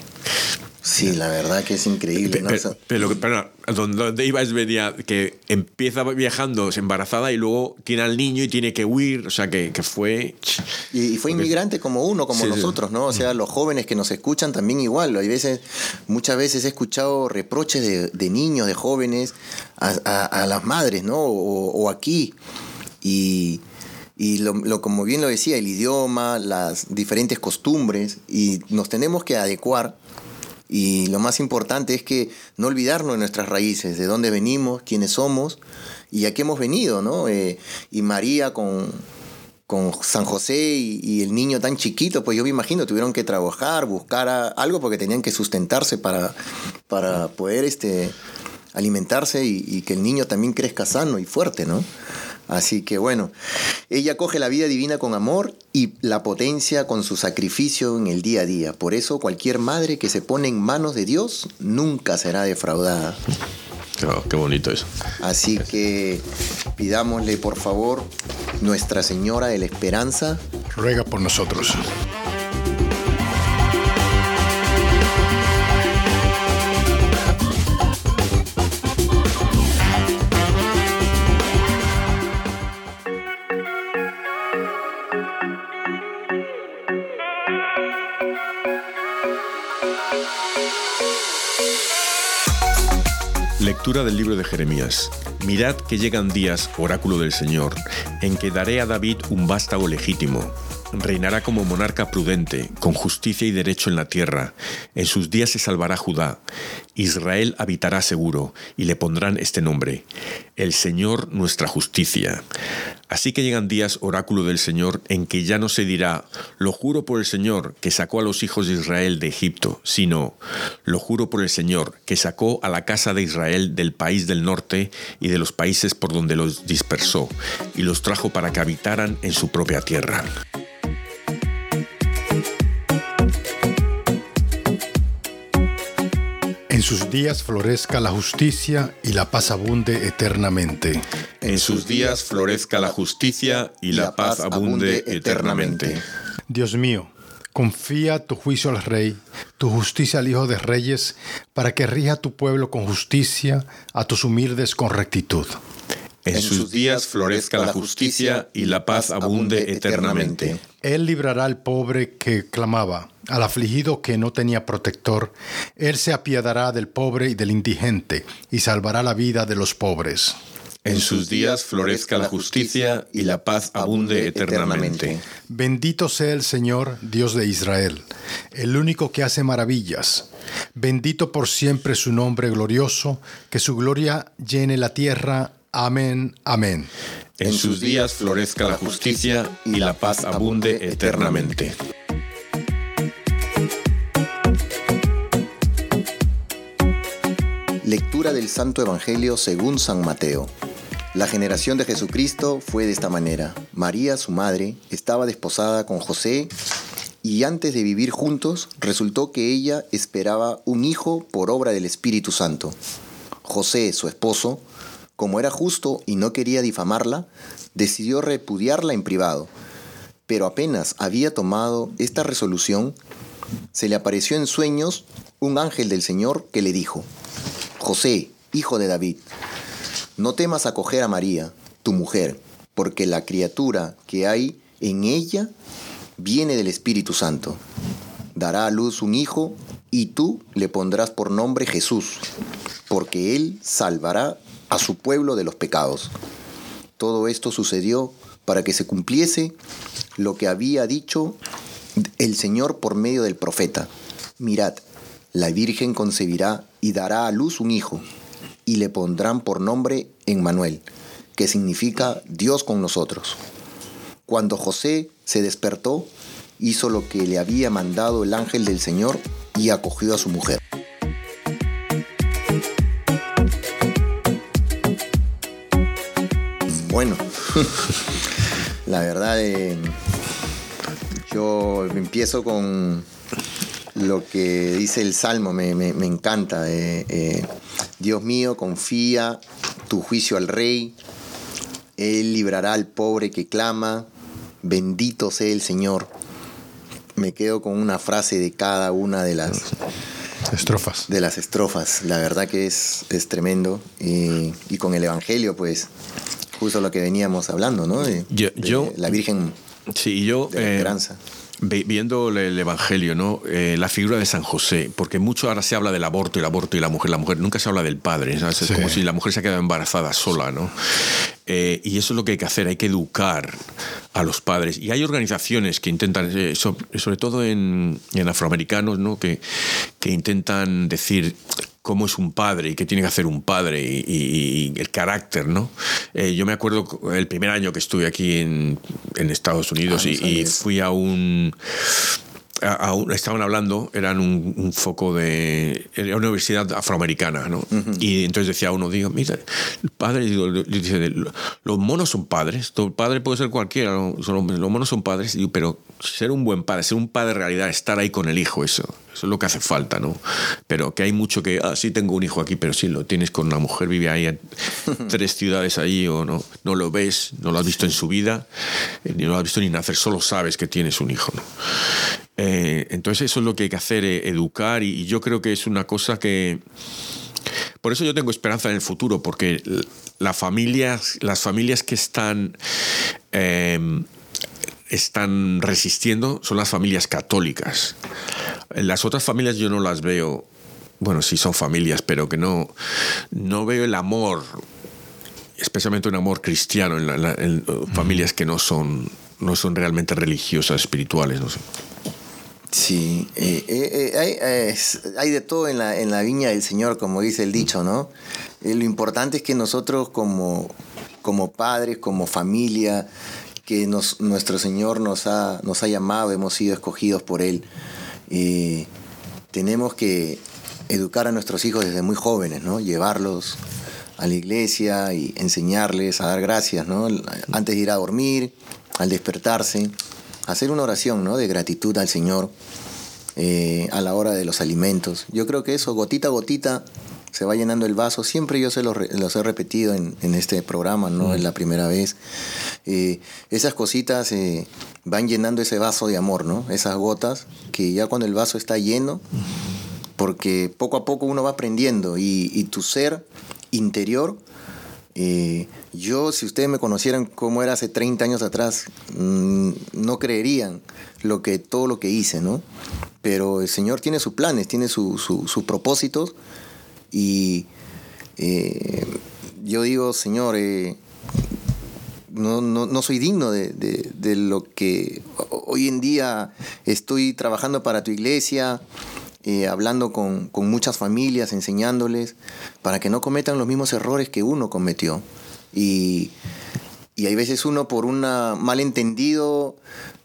A: Sí, la verdad que es increíble.
B: Pero, pero, donde iba es venía que empieza viajando embarazada y luego tiene al niño y tiene que huir, o sea que, que fue...
A: Y, fue inmigrante como uno, como nosotros, ¿no? O sea, los jóvenes que nos escuchan también igual. Hay veces, muchas veces he escuchado reproches de, de niños, de jóvenes a, a, las madres, ¿no? O, aquí. Y... Y lo, lo, como bien lo decía, el idioma, las diferentes costumbres, y nos tenemos que adecuar y lo más importante es que no olvidarnos de nuestras raíces, de dónde venimos, quiénes somos y a qué hemos venido, ¿no? Eh, y María con, con San José y, el niño tan chiquito, pues yo me imagino, tuvieron que trabajar, buscar algo porque tenían que sustentarse para, para poder este, alimentarse y, y que el niño también crezca sano y fuerte, ¿no? Así que bueno, ella coge la vida divina con amor y la potencia con su sacrificio en el día a día. Por eso cualquier madre que se pone en manos de Dios nunca será defraudada.
B: qué bonito eso.
A: Así que pidámosle por favor Nuestra Señora de la Esperanza.
C: Ruega por nosotros.
B: Del libro de Jeremías. Mirad que llegan días, oráculo del Señor, en que daré a David un vástago legítimo. Reinará como monarca prudente, con justicia y derecho en la tierra. En sus días se salvará Judá. Israel habitará seguro, y le pondrán este nombre, el Señor nuestra justicia. Así que llegan días, oráculo del Señor, en que ya no se dirá, lo juro por el Señor que sacó a los hijos de Israel de Egipto, sino, lo juro por el Señor que sacó a la casa de Israel del país del norte y de los países por donde los dispersó, y los trajo para que habitaran en su propia tierra.
C: En sus días florezca la justicia y la paz abunde eternamente.
B: En sus días florezca la justicia y la paz abunde eternamente.
C: Dios mío, confía tu juicio al Rey, tu justicia al Hijo de Reyes, para que rija a tu pueblo con justicia, a tus humildes con rectitud.
B: En sus días florezca la justicia y la paz abunde eternamente.
C: Él librará al pobre que clamaba al afligido que no tenía protector, Él se apiadará del pobre y del indigente, y salvará la vida de los pobres.
B: En sus días florezca la justicia y la paz abunde eternamente.
C: Bendito sea el Señor, Dios de Israel, el único que hace maravillas. Bendito por siempre su nombre glorioso, que su gloria llene la tierra. Amén, amén.
B: En sus días florezca la justicia y la paz abunde eternamente.
A: Lectura del Santo Evangelio según San Mateo. La generación de Jesucristo fue de esta manera. María, su madre, estaba desposada con José y antes de vivir juntos resultó que ella esperaba un hijo por obra del Espíritu Santo. José, su esposo, como era justo y no quería difamarla, decidió repudiarla en privado pero apenas había tomado esta resolución, se le apareció en sueños un ángel del Señor que le dijo, José, hijo de David, no temas acoger a María, tu mujer, porque la criatura que hay en ella viene del Espíritu Santo. Dará a luz un hijo y tú le pondrás por nombre Jesús, porque él salvará a su pueblo de los pecados. Todo esto sucedió para que se cumpliese lo que había dicho el Señor por medio del profeta. Mirad, la Virgen concebirá y dará a luz un hijo, y le pondrán por nombre Emmanuel, que significa Dios con nosotros. Cuando José se despertó, hizo lo que le había mandado el ángel del Señor y acogió a su mujer. Bueno, la verdad, eh, yo empiezo con lo que dice el Salmo, me, encanta. Eh, eh, Dios mío, confía tu juicio al rey, Él librará al pobre que clama, bendito sea el Señor. Me quedo con una frase de cada una de las
C: estrofas.
A: De las estrofas, la verdad que es, es tremendo. y con el Evangelio, pues justo lo que veníamos hablando, ¿no?
B: yo,
A: la Virgen
B: sí, yo, de la eh, esperanza. viendo el Evangelio, ¿no? Eh, la figura de San José, porque mucho ahora se habla del aborto y el aborto y la mujer, la mujer, nunca se habla del padre, es como si la mujer se ha quedado embarazada sola, ¿no? Eh, y eso es lo que hay que hacer, hay que educar a los padres. Y hay organizaciones que intentan, sobre, todo en, afroamericanos, ¿no? que, que intentan decir, cómo es un padre y qué tiene que hacer un padre y, el carácter, ¿no? Eh, yo me acuerdo el primer año que estuve aquí en, Estados Unidos ah, y, fui a un estaban hablando, eran un, foco de. Era una universidad afroamericana, ¿no? Y entonces decía uno, digo, mira, el padre, digo, dice, los monos son padres, tu padre puede ser cualquiera, los monos son padres, digo, pero ser un buen padre, ser un padre en realidad, estar ahí con el hijo, eso, eso es lo que hace falta, ¿no? Pero que hay mucho que, ah, sí tengo un hijo aquí, pero sí lo tienes con una mujer, vive ahí en tres ciudades ahí, o no, no lo ves, no lo has visto en su vida, eh, ni lo has visto ni nacer, solo sabes que tienes un hijo, ¿no? Eh, entonces eso es lo que hay que hacer, eh, educar, y, yo creo que es una cosa que... Por eso yo tengo esperanza en el futuro, porque las familias, las familias que están... Em, están resistiendo son las familias católicas. Las otras familias yo no las veo, bueno, sí son familias, pero que no, no veo el amor, especialmente un amor cristiano en, familias que no son, no son realmente religiosas, espirituales. No sé.
A: Sí, eh, eh, eh, hay, de todo en la, en la viña del Señor, como dice el dicho, ¿no? lo importante es que nosotros como, como padres, como familia, que nuestro Señor nos ha, nos ha llamado, hemos sido escogidos por Él, tenemos que educar a nuestros hijos desde muy jóvenes, ¿no? Llevarlos a la iglesia y enseñarles a dar gracias, ¿no? Antes de ir a dormir, al despertarse hacer una oración ¿no? de gratitud al Señor eh, a la hora de los alimentos. Yo creo que eso, gotita a gotita, se va llenando el vaso. Siempre yo se los, he repetido en, este programa, no es la primera vez. Eh, esas cositas eh, van llenando ese vaso de amor, ¿no? Esas gotas que ya cuando el vaso está lleno, porque poco a poco uno va aprendiendo y, y tu ser interior yo, si ustedes me conocieran como era hace 30 años atrás, mm, no creerían lo que, todo lo que hice, ¿no? Pero el Señor tiene sus planes, tiene sus su, propósitos y eh, yo digo, Señor, eh, no, no, soy digno de, de, lo que hoy en día estoy trabajando para tu iglesia, eh, hablando con, con, muchas familias, enseñándoles, para que no cometan los mismos errores que uno cometió. Y, y hay veces uno por un malentendido,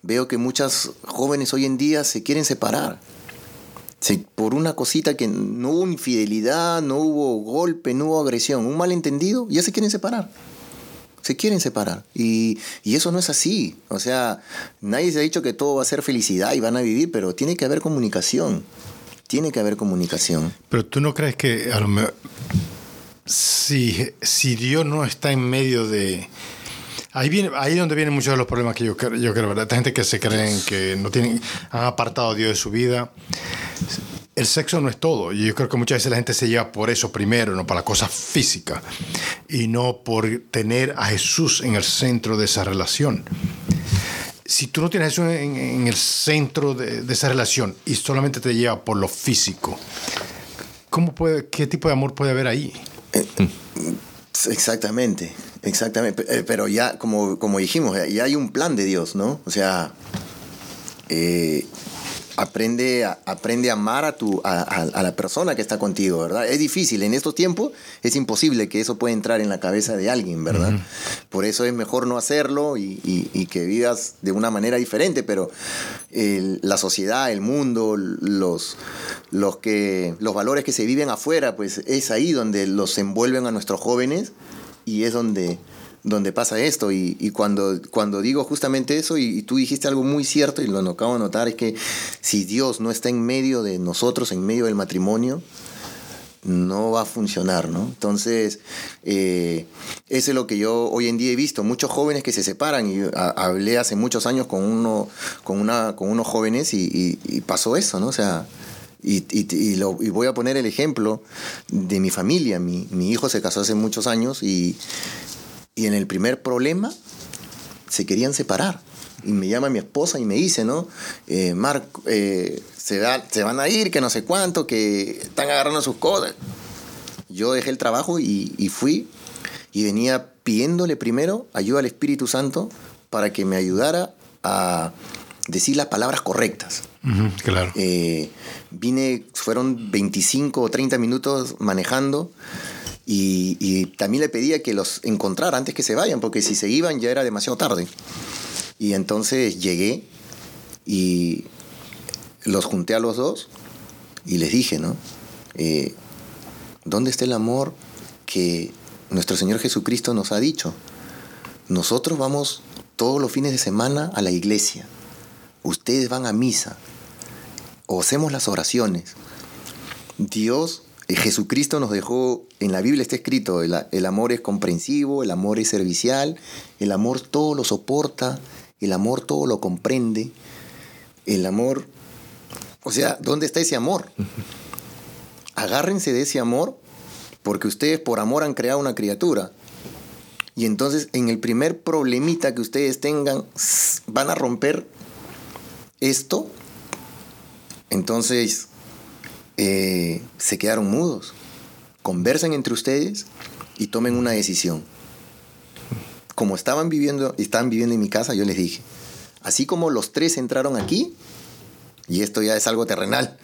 A: veo que muchas jóvenes hoy en día se quieren separar. Por una cosita que no hubo infidelidad, no hubo golpe, no hubo agresión, un malentendido, ya se quieren separar. Se quieren separar. Y, y, eso no es así. O sea, nadie se ha dicho que todo va a ser felicidad y van a vivir, pero tiene que haber comunicación. Tiene que haber comunicación.
C: Pero tú no crees que a lo mejor si, si Dios no está en medio de... Ahí, viene, ahí es donde vienen muchos de los problemas que yo, yo creo, ¿verdad? Esta gente que se creen que no tienen, han apartado a Dios de su vida. El sexo no es todo. Y yo creo que muchas veces la gente se lleva por eso primero, no para la cosa física. Y no por tener a Jesús en el centro de esa relación. Si tú no tienes eso en, el centro de, de, esa relación y solamente te lleva por lo físico, ¿cómo puede, ¿qué tipo de amor puede haber ahí? Eh,
A: exactamente. Exactamente, eh, pero ya, como, como dijimos, ya hay un plan de Dios, ¿no? O sea, eh, aprende, a, aprende a amar a, tu, a, la persona que está contigo, ¿verdad? Es difícil, en estos tiempos es imposible que eso pueda entrar en la cabeza de alguien, ¿verdad? Por eso es mejor no hacerlo y, que vivas de una manera diferente, pero la sociedad, el mundo, los, los, que, los valores que se viven afuera, pues es ahí donde los envuelven a nuestros jóvenes y es donde, donde pasa esto. Y, cuando, cuando digo justamente eso, y, tú dijiste algo muy cierto y lo acabo de notar, es que si Dios no está en medio de nosotros, en medio del matrimonio, no va a funcionar, ¿no? Entonces, eh, eso es lo que yo hoy en día he visto. Muchos jóvenes que se separan, y hablé hace muchos años con, uno, con, una, con unos jóvenes y, y pasó eso, ¿no? O sea, y, voy a poner el ejemplo de mi familia. Mi, hijo se casó hace muchos años y, en el primer problema se querían separar. Y me llama mi esposa y me dice, ¿no? Eh, Marco, eh, se, se van a ir, que no sé cuánto, que están agarrando sus cosas. Yo dejé el trabajo y fui y venía pidiéndole primero ayuda al Espíritu Santo para que me ayudara a decir las palabras correctas.
C: Claro.
A: Eh, vine, fueron 25 o 30 minutos manejando y, también le pedía que los encontrara antes que se vayan, porque si se iban ya era demasiado tarde. Y entonces llegué y los junté a los dos y les dije, ¿no? Eh, ¿Dónde está el amor que nuestro Señor Jesucristo nos ha dicho? Nosotros vamos todos los fines de semana a la iglesia ustedes van a misa o hacemos las oraciones. Dios, eh, Jesucristo nos dejó, en la Biblia está escrito, el, amor es comprensivo, el amor es servicial, el amor todo lo soporta, el amor todo lo comprende, el amor, o sea, ¿dónde está ese amor? Agárrense de ese amor porque ustedes por amor han creado una criatura. Y entonces en el primer problemita que ustedes tengan, van a romper esto, entonces eh, se quedaron mudos. Conversen entre ustedes y tomen una decisión. Como estaban viviendo, estaban viviendo en mi casa, yo les dije, así como los tres entraron aquí, y esto ya es algo terrenal,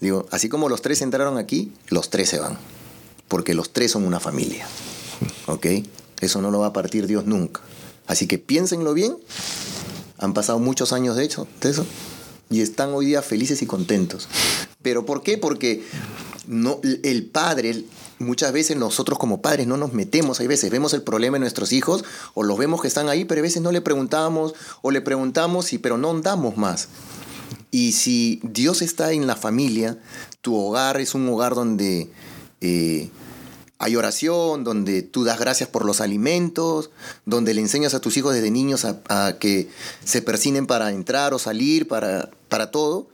A: digo, así como los tres entraron aquí, los tres se van, porque los tres son una familia. ¿Ok? Eso no lo va a partir Dios nunca. Así que piénsenlo bien han pasado muchos años de, hecho, de eso y están hoy día felices y contentos. ¿Pero por qué? Porque no, el padre, muchas veces nosotros como padres no nos metemos, hay veces vemos el problema en nuestros hijos o los vemos que están ahí, pero a veces no le preguntamos o le preguntamos, y, pero no andamos más. Y si Dios está en la familia, tu hogar es un hogar donde eh, hay oración, donde tú das gracias por los alimentos, donde le enseñas a tus hijos desde niños a, que se persinen para entrar o salir, para, para todo.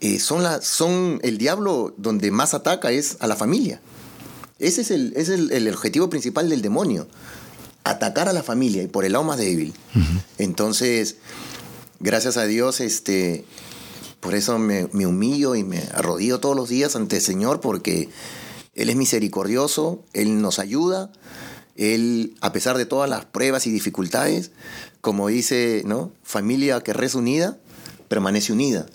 A: Eh, son, la, son el diablo donde más ataca es a la familia. Ese es el, es el, objetivo principal del demonio, atacar a la familia y por el lado más débil. Entonces, gracias a Dios, este, por eso me, me humillo y me arrodillo todos los días ante el Señor porque él es misericordioso, Él nos ayuda, Él, a pesar de todas las pruebas y dificultades, como dice, ¿no? Familia que reza unida, permanece unida.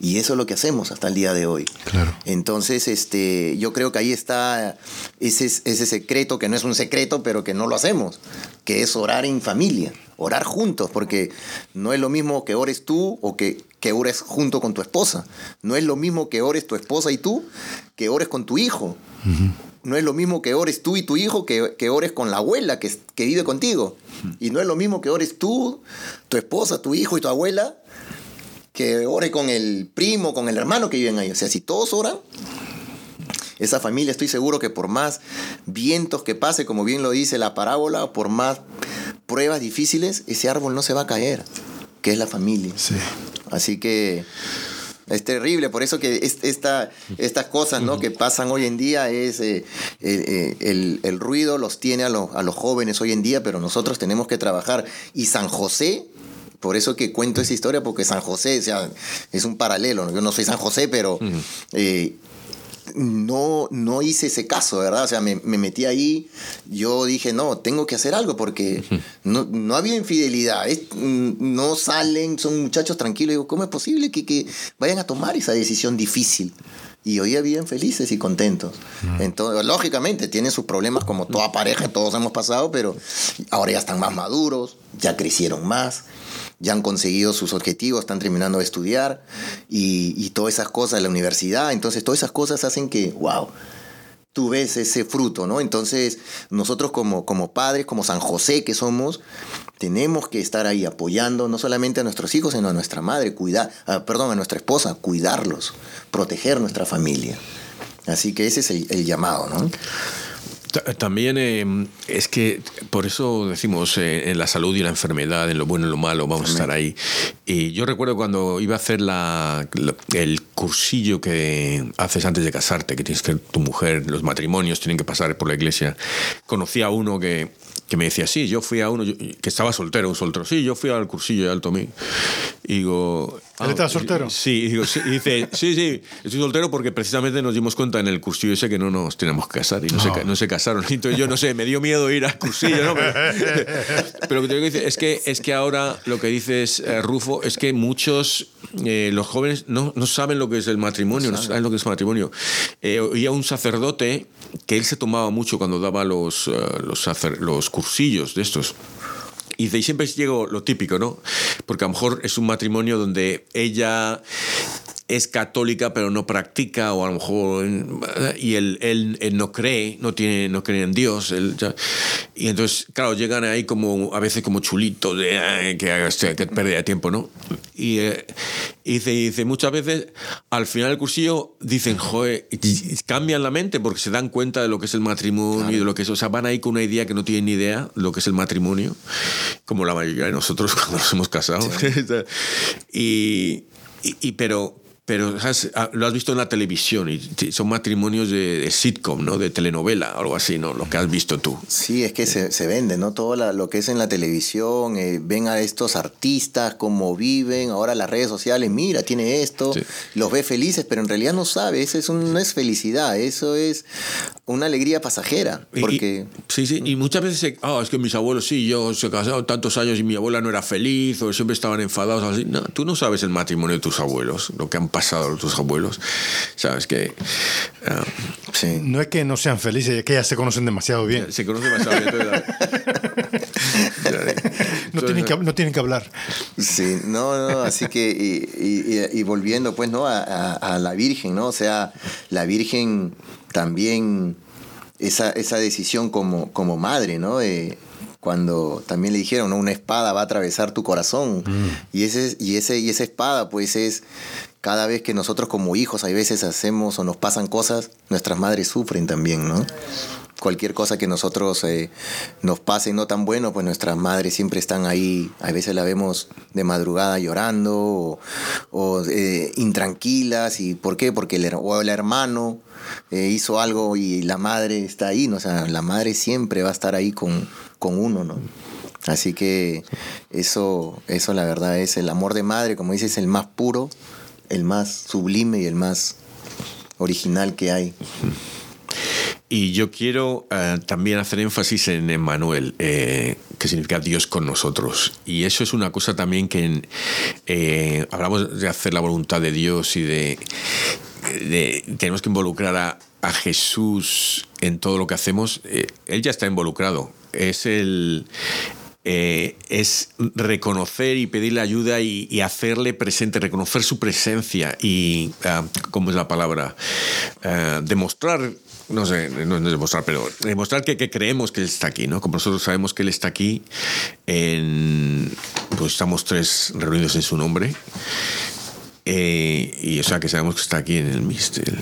A: Y eso es lo que hacemos hasta el día de hoy.
C: Claro.
A: Entonces, este, yo creo que ahí está ese, ese secreto, que no es un secreto, pero que no lo hacemos, que es orar en familia, orar juntos, porque no es lo mismo que ores tú o que, que ores junto con tu esposa. No es lo mismo que ores tu esposa y tú, que ores con tu hijo. No es lo mismo que ores tú y tu hijo que, que ores con la abuela que, que vive contigo. Y no es lo mismo que ores tú, tu esposa, tu hijo y tu abuela que ore con el primo, con el hermano que viven ahí. O sea, si todos oran, esa familia estoy seguro que por más vientos que pase, como bien lo dice la parábola, por más pruebas difíciles, ese árbol no se va a caer, que es la familia.
C: Sí.
A: Así que es terrible, por eso que esta, estas cosas ¿no? que pasan hoy en día es eh, eh, el, el, ruido los tiene a, a los jóvenes hoy en día, pero nosotros tenemos que trabajar. Y San José por eso que cuento esa historia, porque San José, o sea, es un paralelo. Yo no soy San José, pero eh, no, no hice ese caso, ¿verdad? O sea, me, metí ahí, yo dije, no, tengo que hacer algo porque no, no había infidelidad, mm, no salen, son muchachos tranquilos. Digo, ¿cómo es posible que, que vayan a tomar esa decisión difícil? y hoy viven felices y contentos. Entonces, lógicamente, tienen sus problemas como toda pareja, todos hemos pasado, pero ahora ya están más maduros, ya crecieron más, ya han conseguido sus objetivos, están terminando de estudiar y, y todas esas cosas, la universidad, entonces todas esas cosas hacen que, wow, tú ves ese fruto, ¿no? Entonces, nosotros como, como padres, como San José que somos, tenemos que estar ahí apoyando no solamente a nuestros hijos, sino a nuestra madre, cuidar, ah, perdón, a nuestra esposa, cuidarlos, proteger nuestra familia. Así que ese es el, el llamado, ¿no?
B: También eh, es que por eso decimos eh, en la salud y la enfermedad, en lo bueno y lo malo, vamos a estar ahí. Y yo recuerdo cuando iba a hacer la, el cursillo que haces antes de casarte, que tienes que tu mujer, los matrimonios tienen que pasar por la iglesia. Conocí a uno que que me decía, sí, yo fui a uno, que estaba soltero, un soltero, sí, yo fui al cursillo de Alto Mí. Y digo...
C: ¿Él estaba soltero?
B: Sí, digo, sí, dice, sí, sí, estoy soltero porque precisamente nos dimos cuenta en el cursillo ese que no nos teníamos que casar y no, Se, no se casaron. Entonces yo no sé, me dio miedo ir al cursillo, ¿no? Pero, lo que te digo es que, es que ahora lo que dices, eh, Rufo, es que muchos, eh, los jóvenes no, no, saben lo que es el matrimonio, no saben lo que es el matrimonio. Eh, oía un sacerdote que él se tomaba mucho cuando daba los, los, los cursillos de estos. Y de ahí siempre llegó lo típico, ¿no? Porque a lo mejor es un matrimonio donde ella es católica pero no practica o a lo mejor y él, él, no cree no tiene no cree en Dios y entonces claro llegan ahí como a veces como chulitos de que que pérdida de tiempo no y, eh, dice, dice muchas veces al final del cursillo dicen joder cambian la mente porque se dan cuenta de lo que es el matrimonio y de lo que es o sea van ahí con una idea que no tienen ni idea de lo que es el matrimonio como la mayoría de nosotros cuando nos hemos casado y, y, pero pero ah, lo has visto en la televisión y son matrimonios de, sitcom, ¿no? De telenovela, algo así, ¿no? Lo que has visto tú.
A: Sí, es que se, se vende, ¿no? Todo lo que es en la televisión, eh, ven a estos artistas, cómo viven, ahora las redes sociales, mira, tiene esto, los ve felices, pero en realidad no sabe, eso es no es felicidad, eso es una alegría pasajera. Porque...
B: sí, sí, y muchas veces, ah, es que mis abuelos, sí, yo se casaron tantos años y mi abuela no era feliz, o siempre estaban enfadados, así. No, tú no sabes el matrimonio de tus abuelos, lo que han pasado pasado tus abuelos. Sabes que.
C: Ah, sí. No es que no sean felices, es que ya se conocen demasiado bien.
B: Se conocen demasiado bien.
C: no, tienen que, no tienen que hablar.
A: Sí, no, no, así que. Y, y, volviendo, pues, ¿no? A, a, la Virgen, ¿no? O sea, la Virgen también. Esa, esa decisión como, como madre, ¿no? De, cuando también le dijeron, ¿no? una espada va a atravesar tu corazón. Mm. Y, ese, y, ese, y esa espada, pues es cada vez que nosotros como hijos, hay veces hacemos o nos pasan cosas, nuestras madres sufren también, ¿no? Cualquier cosa que nosotros eh, nos pase no tan bueno, pues nuestras madres siempre están ahí, a veces la vemos de madrugada llorando o, eh, intranquilas. ¿Y por qué? Porque el, el hermano eh, hizo algo y la madre está ahí, ¿no? O sea, la madre siempre va a estar ahí con, con uno, ¿no? Así que eso, eso la verdad es el amor de madre, como dices, el más puro el más sublime y el más original que hay.
B: Y yo quiero eh, también hacer énfasis en Emmanuel, eh, que significa Dios con nosotros. Y eso es una cosa también que eh, hablamos de hacer la voluntad de Dios y de, tenemos que involucrar a, a, Jesús en todo lo que hacemos. él ya está involucrado. Es el, eh, es reconocer y pedirle ayuda y, hacerle presente, reconocer su presencia y, uh, ¿cómo es la palabra? Ah, demostrar no sé, no es demostrar, pero demostrar que, creemos que Él está aquí, ¿no? Como nosotros sabemos que Él está aquí, en, pues estamos tres reunidos en su nombre. Eh, y o sea, que sabemos que está aquí en el misterio.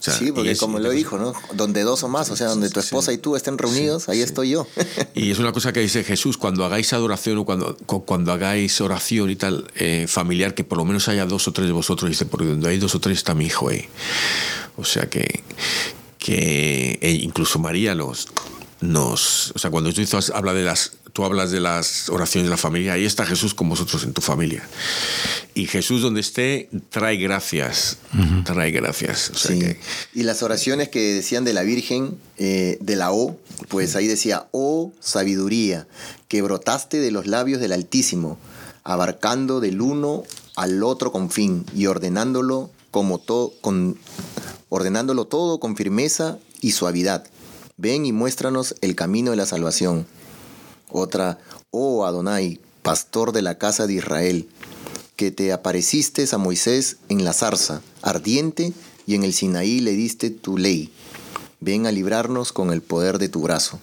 A: sí, porque como lo dijo, ¿no? Donde dos o más, o sea, donde tu esposa y tú estén reunidos, ahí estoy yo.
B: y es una cosa que dice Jesús, cuando hagáis adoración o cuando, cuando hagáis oración y tal, eh, familiar, que por lo menos haya dos o tres de vosotros, dice, porque donde hay dos o tres está mi hijo ahí. O sea que, que e incluso María los nos, o sea, cuando tú habla de las, tú hablas de las oraciones de la familia, ahí está Jesús con vosotros en tu familia. Y Jesús donde esté trae gracias, trae gracias.
A: Y las oraciones que decían de la Virgen, eh, de la O, pues ahí decía, oh sabiduría, que brotaste de los labios del Altísimo, abarcando del uno al otro con fin y ordenándolo como todo, con, ordenándolo todo con firmeza y suavidad ven y muéstranos el camino de la salvación. Otra, oh Adonai, pastor de la casa de Israel, que te apareciste a Moisés en la zarza ardiente y en el Sinaí le diste tu ley. Ven a librarnos con el poder de tu brazo.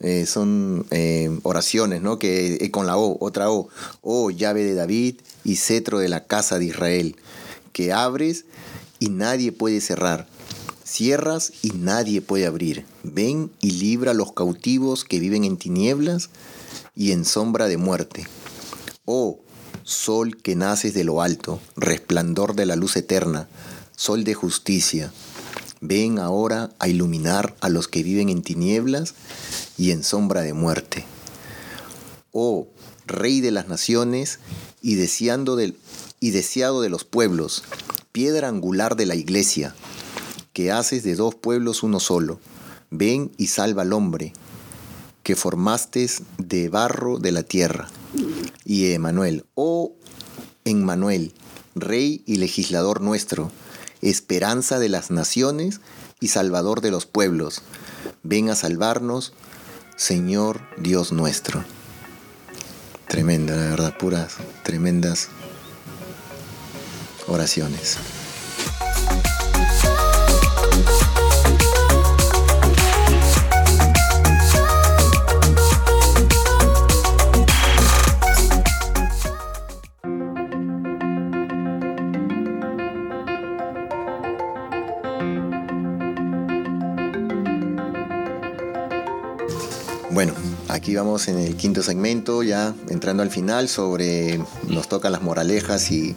A: Eh, son eh, oraciones, ¿no? Que eh, con la O, otra O. Oh, llave de David y cetro de la casa de Israel, que abres y nadie puede cerrar Cierras y nadie puede abrir. Ven y libra a los cautivos que viven en tinieblas y en sombra de muerte. Oh, sol que naces de lo alto, resplandor de la luz eterna, sol de justicia. Ven ahora a iluminar a los que viven en tinieblas y en sombra de muerte. Oh, Rey de las naciones y, y deseado de los pueblos, piedra angular de la iglesia, que haces de dos pueblos uno solo. Ven y salva al hombre, que formaste de barro de la tierra. Y Emanuel, oh Emmanuel, Rey y legislador nuestro, esperanza de las naciones y salvador de los pueblos, ven a salvarnos, Señor Dios nuestro. Tremenda, la verdad, puras, tremendas oraciones. Aquí vamos en el quinto segmento, ya entrando al final, sobre nos tocan las moralejas y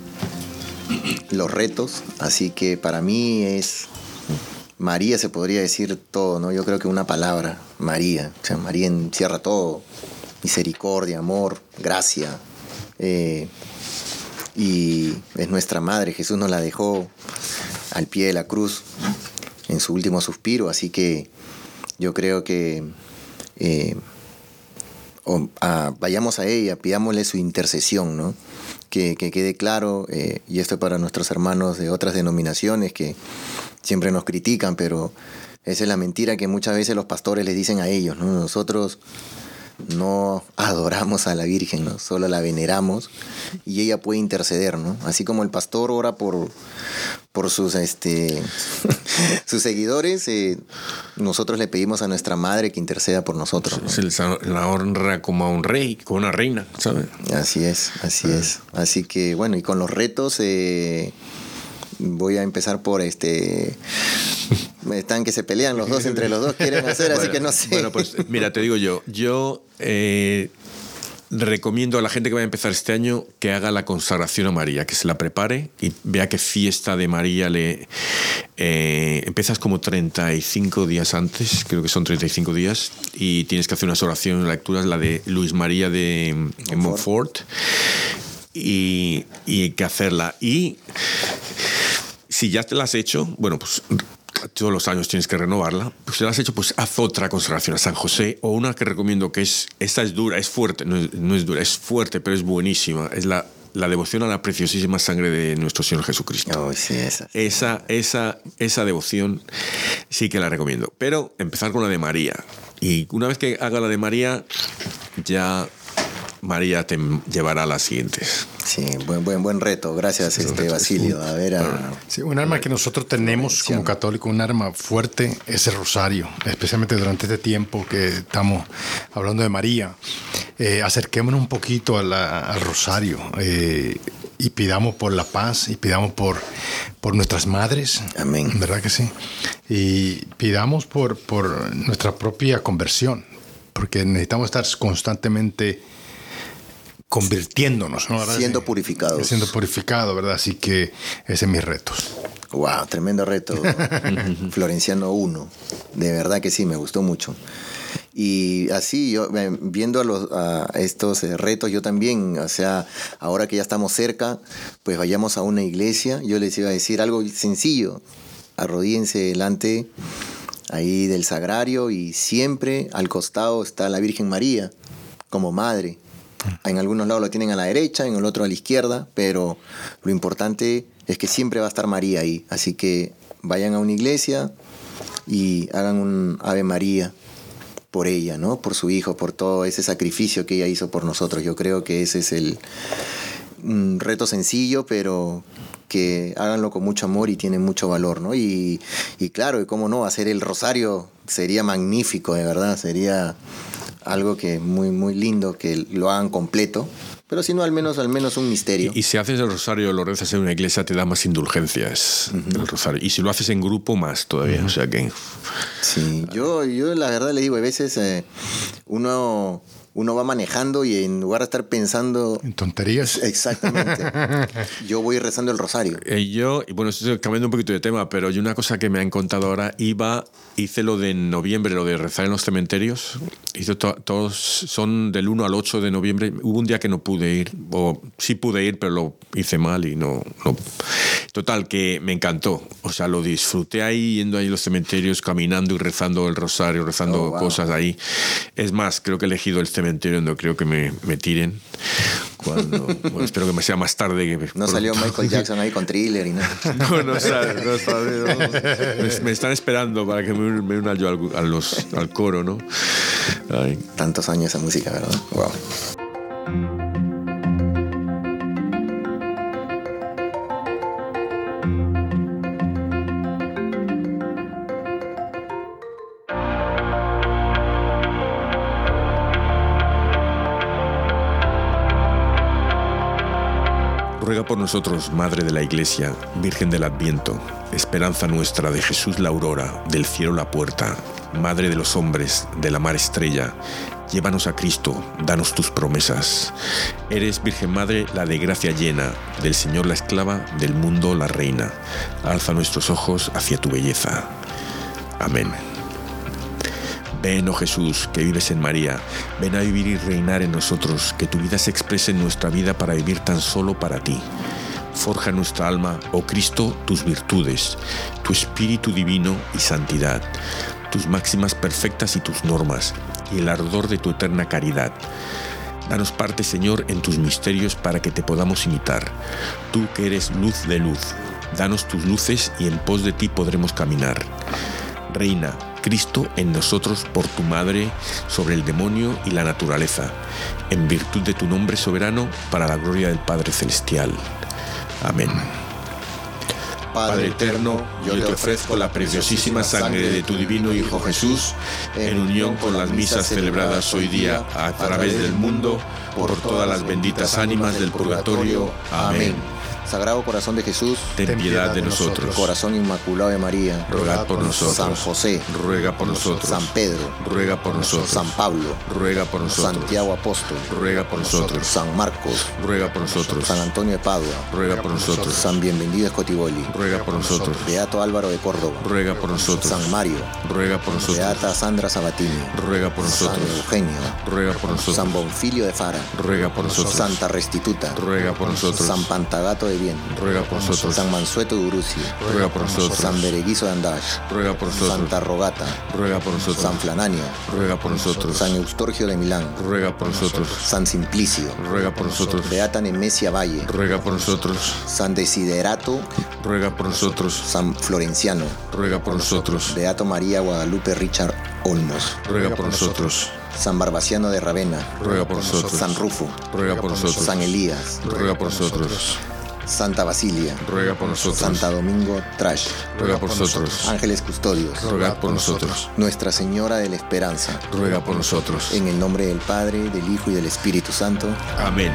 A: los retos. Así que para mí es María se podría decir todo, ¿no? Yo creo que una palabra, María. O sea, María encierra todo. Misericordia, amor, gracia. Eh, y es nuestra madre. Jesús nos la dejó al pie de la cruz en su último suspiro. Así que yo creo que eh, vayamos a ella, pidámosle su intercesión, ¿no? Que, quede claro, eh, y esto para nuestros hermanos de otras denominaciones que siempre nos critican, pero esa es la mentira que muchas veces los pastores les dicen a ellos, ¿no? Nosotros no adoramos a la Virgen, ¿no? solo la veneramos y ella puede interceder, ¿no? Así como el pastor ora por, por sus, este, sus seguidores, eh, nosotros le pedimos a nuestra madre que interceda por nosotros.
B: la honra como a un rey, como una reina, ¿sabes?
A: Así es, así ah. es. Así que bueno, y con los retos... Eh, voy a empezar por este están que se pelean los dos entre los dos quieren hacer así que no sé
B: bueno pues mira te digo yo yo eh, recomiendo a la gente que va a empezar este año que haga la consagración a María, que se la prepare y vea qué fiesta de María le... Eh, empiezas como 35 días antes, creo que son 35 días, y tienes que hacer unas oraciones, lecturas, la de Luis María de Montfort, y, y hay que hacerla. Y si ya te la has hecho, bueno, pues todos los años tienes que renovarla, pues si la has hecho, pues haz otra consagración a San José o una que recomiendo que es, esta es dura, es fuerte, no es, dura, es fuerte, pero es buenísima, es la, la devoción a la preciosísima sangre de nuestro Señor Jesucristo.
A: esa.
B: esa. Esa, esa, devoción sí que la recomiendo, pero empezar con la de María. Y una vez que haga la de María, ya María te llevará a las siguientes.
A: Sí, buen, buen, buen reto. Gracias, este, Basilio. A ver,
C: un arma que nosotros tenemos como católicos, un arma fuerte, es el rosario, especialmente durante este tiempo que estamos hablando de María. Eh, acerquémonos un poquito al rosario. Eh, y pidamos por la paz y pidamos por, por nuestras madres.
A: Amén.
C: ¿Verdad que sí? Y pidamos por, por nuestra propia conversión, porque necesitamos estar constantemente convirtiéndonos, ¿no?
A: Siendo purificados.
C: Siendo purificado, ¿verdad? Así que ese es mi reto.
A: Wow, tremendo reto. Florenciano 1. De verdad que sí, me gustó mucho. Y así, yo eh, viendo a, los, a estos eh, retos, yo también, o sea, ahora que ya estamos cerca, pues vayamos a una iglesia. Yo les iba a decir algo sencillo. Arrodíense delante ahí del sagrario y siempre al costado está la Virgen María como madre. En algunos lados lo tienen a la derecha, en el otro a la izquierda, pero lo importante es que siempre va a estar María ahí. Así que vayan a una iglesia y hagan un Ave María por ella, ¿no? Por su hijo, por todo ese sacrificio que ella hizo por nosotros. Yo creo que ese es el un reto sencillo, pero que háganlo con mucho amor y tiene mucho valor, ¿no? Y, y claro, y cómo no, hacer el rosario sería magnífico, de verdad, sería algo que muy, muy lindo que lo hagan completo. Pero si no, al menos, al menos un misterio.
B: Y, si haces el rosario, lo rezas en una iglesia, te da más indulgencias el rosario. Y si lo haces en grupo, más todavía. O sea que.
A: Sí, yo, yo la verdad le digo, a veces eh, uno uno va manejando y en lugar de estar pensando...
C: En tonterías.
A: Exactamente. yo voy rezando el rosario.
B: Eh, yo, y bueno, estoy cambiando un poquito de tema, pero hay una cosa que me han contado ahora, iba, hice lo de noviembre, lo de rezar en los cementerios, hice todos, son del 1 al 8 de noviembre, hubo un día que no pude ir, o sí pude ir, pero lo hice mal y no... no. Total, que me encantó, o sea, lo disfruté ahí, yendo ahí a los cementerios, caminando y rezando el rosario, rezando oh, cosas ahí. Es más, creo que he elegido el cementerio cementerio no creo que me, me tiren. Cuando, espero que me sea más tarde.
A: no salió Michael Jackson ahí con thriller y nada.
B: No, no, me, están esperando para que me, me una yo al, a los, al coro, ¿no?
A: Tantos años esa música, ¿verdad? Wow.
B: Ruega por nosotros, Madre de la Iglesia, Virgen del Adviento, esperanza nuestra de Jesús la aurora, del cielo la puerta, Madre de los hombres, de la mar estrella, llévanos a Cristo, danos tus promesas. Eres, Virgen Madre, la de gracia llena, del Señor la esclava, del mundo la reina. Alza nuestros ojos hacia tu belleza. Amén. Ven, oh Jesús, que vives en María, ven a vivir y reinar en nosotros, que tu vida se exprese en nuestra vida para vivir tan solo para ti. Forja nuestra alma, oh Cristo, tus virtudes, tu espíritu divino y santidad, tus máximas perfectas y tus normas, y el ardor de tu eterna caridad. Danos parte, Señor, en tus misterios para que te podamos imitar. Tú que eres luz de luz, danos tus luces y en pos de ti podremos caminar. Reina, Cristo en nosotros por tu Madre sobre el demonio y la naturaleza, en virtud de tu nombre soberano, para la gloria del Padre Celestial. Amén. Padre eterno, yo te ofrezco la preciosísima sangre de tu divino Hijo Jesús, en unión con las misas celebradas hoy día a través del mundo, por todas las benditas ánimas del purgatorio. Amén.
A: Sagrado Corazón de Jesús,
B: ten piedad de nosotros.
A: Corazón Inmaculado de María,
B: ruega por nosotros.
A: San José,
B: ruega por nosotros.
A: San Pedro,
B: ruega por nosotros.
A: San Pablo,
B: ruega por nosotros.
A: Santiago Apóstol,
B: ruega por nosotros.
A: San Marcos,
B: ruega por nosotros.
A: San Antonio de Padua,
B: ruega por nosotros.
A: San Bienvenido Escotiboli,
B: ruega por nosotros.
A: Beato Álvaro de Córdoba,
B: ruega por nosotros.
A: San Mario,
B: ruega por nosotros.
A: Beata Sandra Sabatini,
B: ruega por nosotros.
A: San Eugenio,
B: ruega por nosotros.
A: San Bonfilio de Fara,
B: ruega por nosotros.
A: Santa Restituta,
B: ruega por nosotros.
A: San Pantagato de
B: Ruega por nosotros.
A: San Mansueto de Uruzi,
B: ruega por nosotros.
A: San Bereguizo de Andash,
B: ruega por nosotros.
A: Santa Rogata,
B: ruega por nosotros.
A: San Flananio,
B: ruega por nosotros.
A: San Eustorgio de Milán,
B: ruega por nosotros.
A: San Simplicio,
B: ruega por nosotros.
A: Beata Nemesia Valle,
B: ruega por nosotros.
A: San Desiderato,
B: ruega por nosotros.
A: San Florenciano,
B: ruega por nosotros.
A: Beato María Guadalupe Richard Olmos,
B: ruega por nosotros.
A: San Barbaciano de Ravenna,
B: ruega por nosotros.
A: San Rufo,
B: ruega por nosotros.
A: San Elías,
B: ruega por nosotros.
A: Santa Basilia,
B: ruega por nosotros.
A: Santa Domingo Trash,
B: ruega por nosotros.
A: Ángeles Custodios,
B: ruega por nosotros.
A: Nuestra Señora de la Esperanza,
B: ruega por nosotros.
A: En el nombre del Padre, del Hijo y del Espíritu Santo.
B: Amén.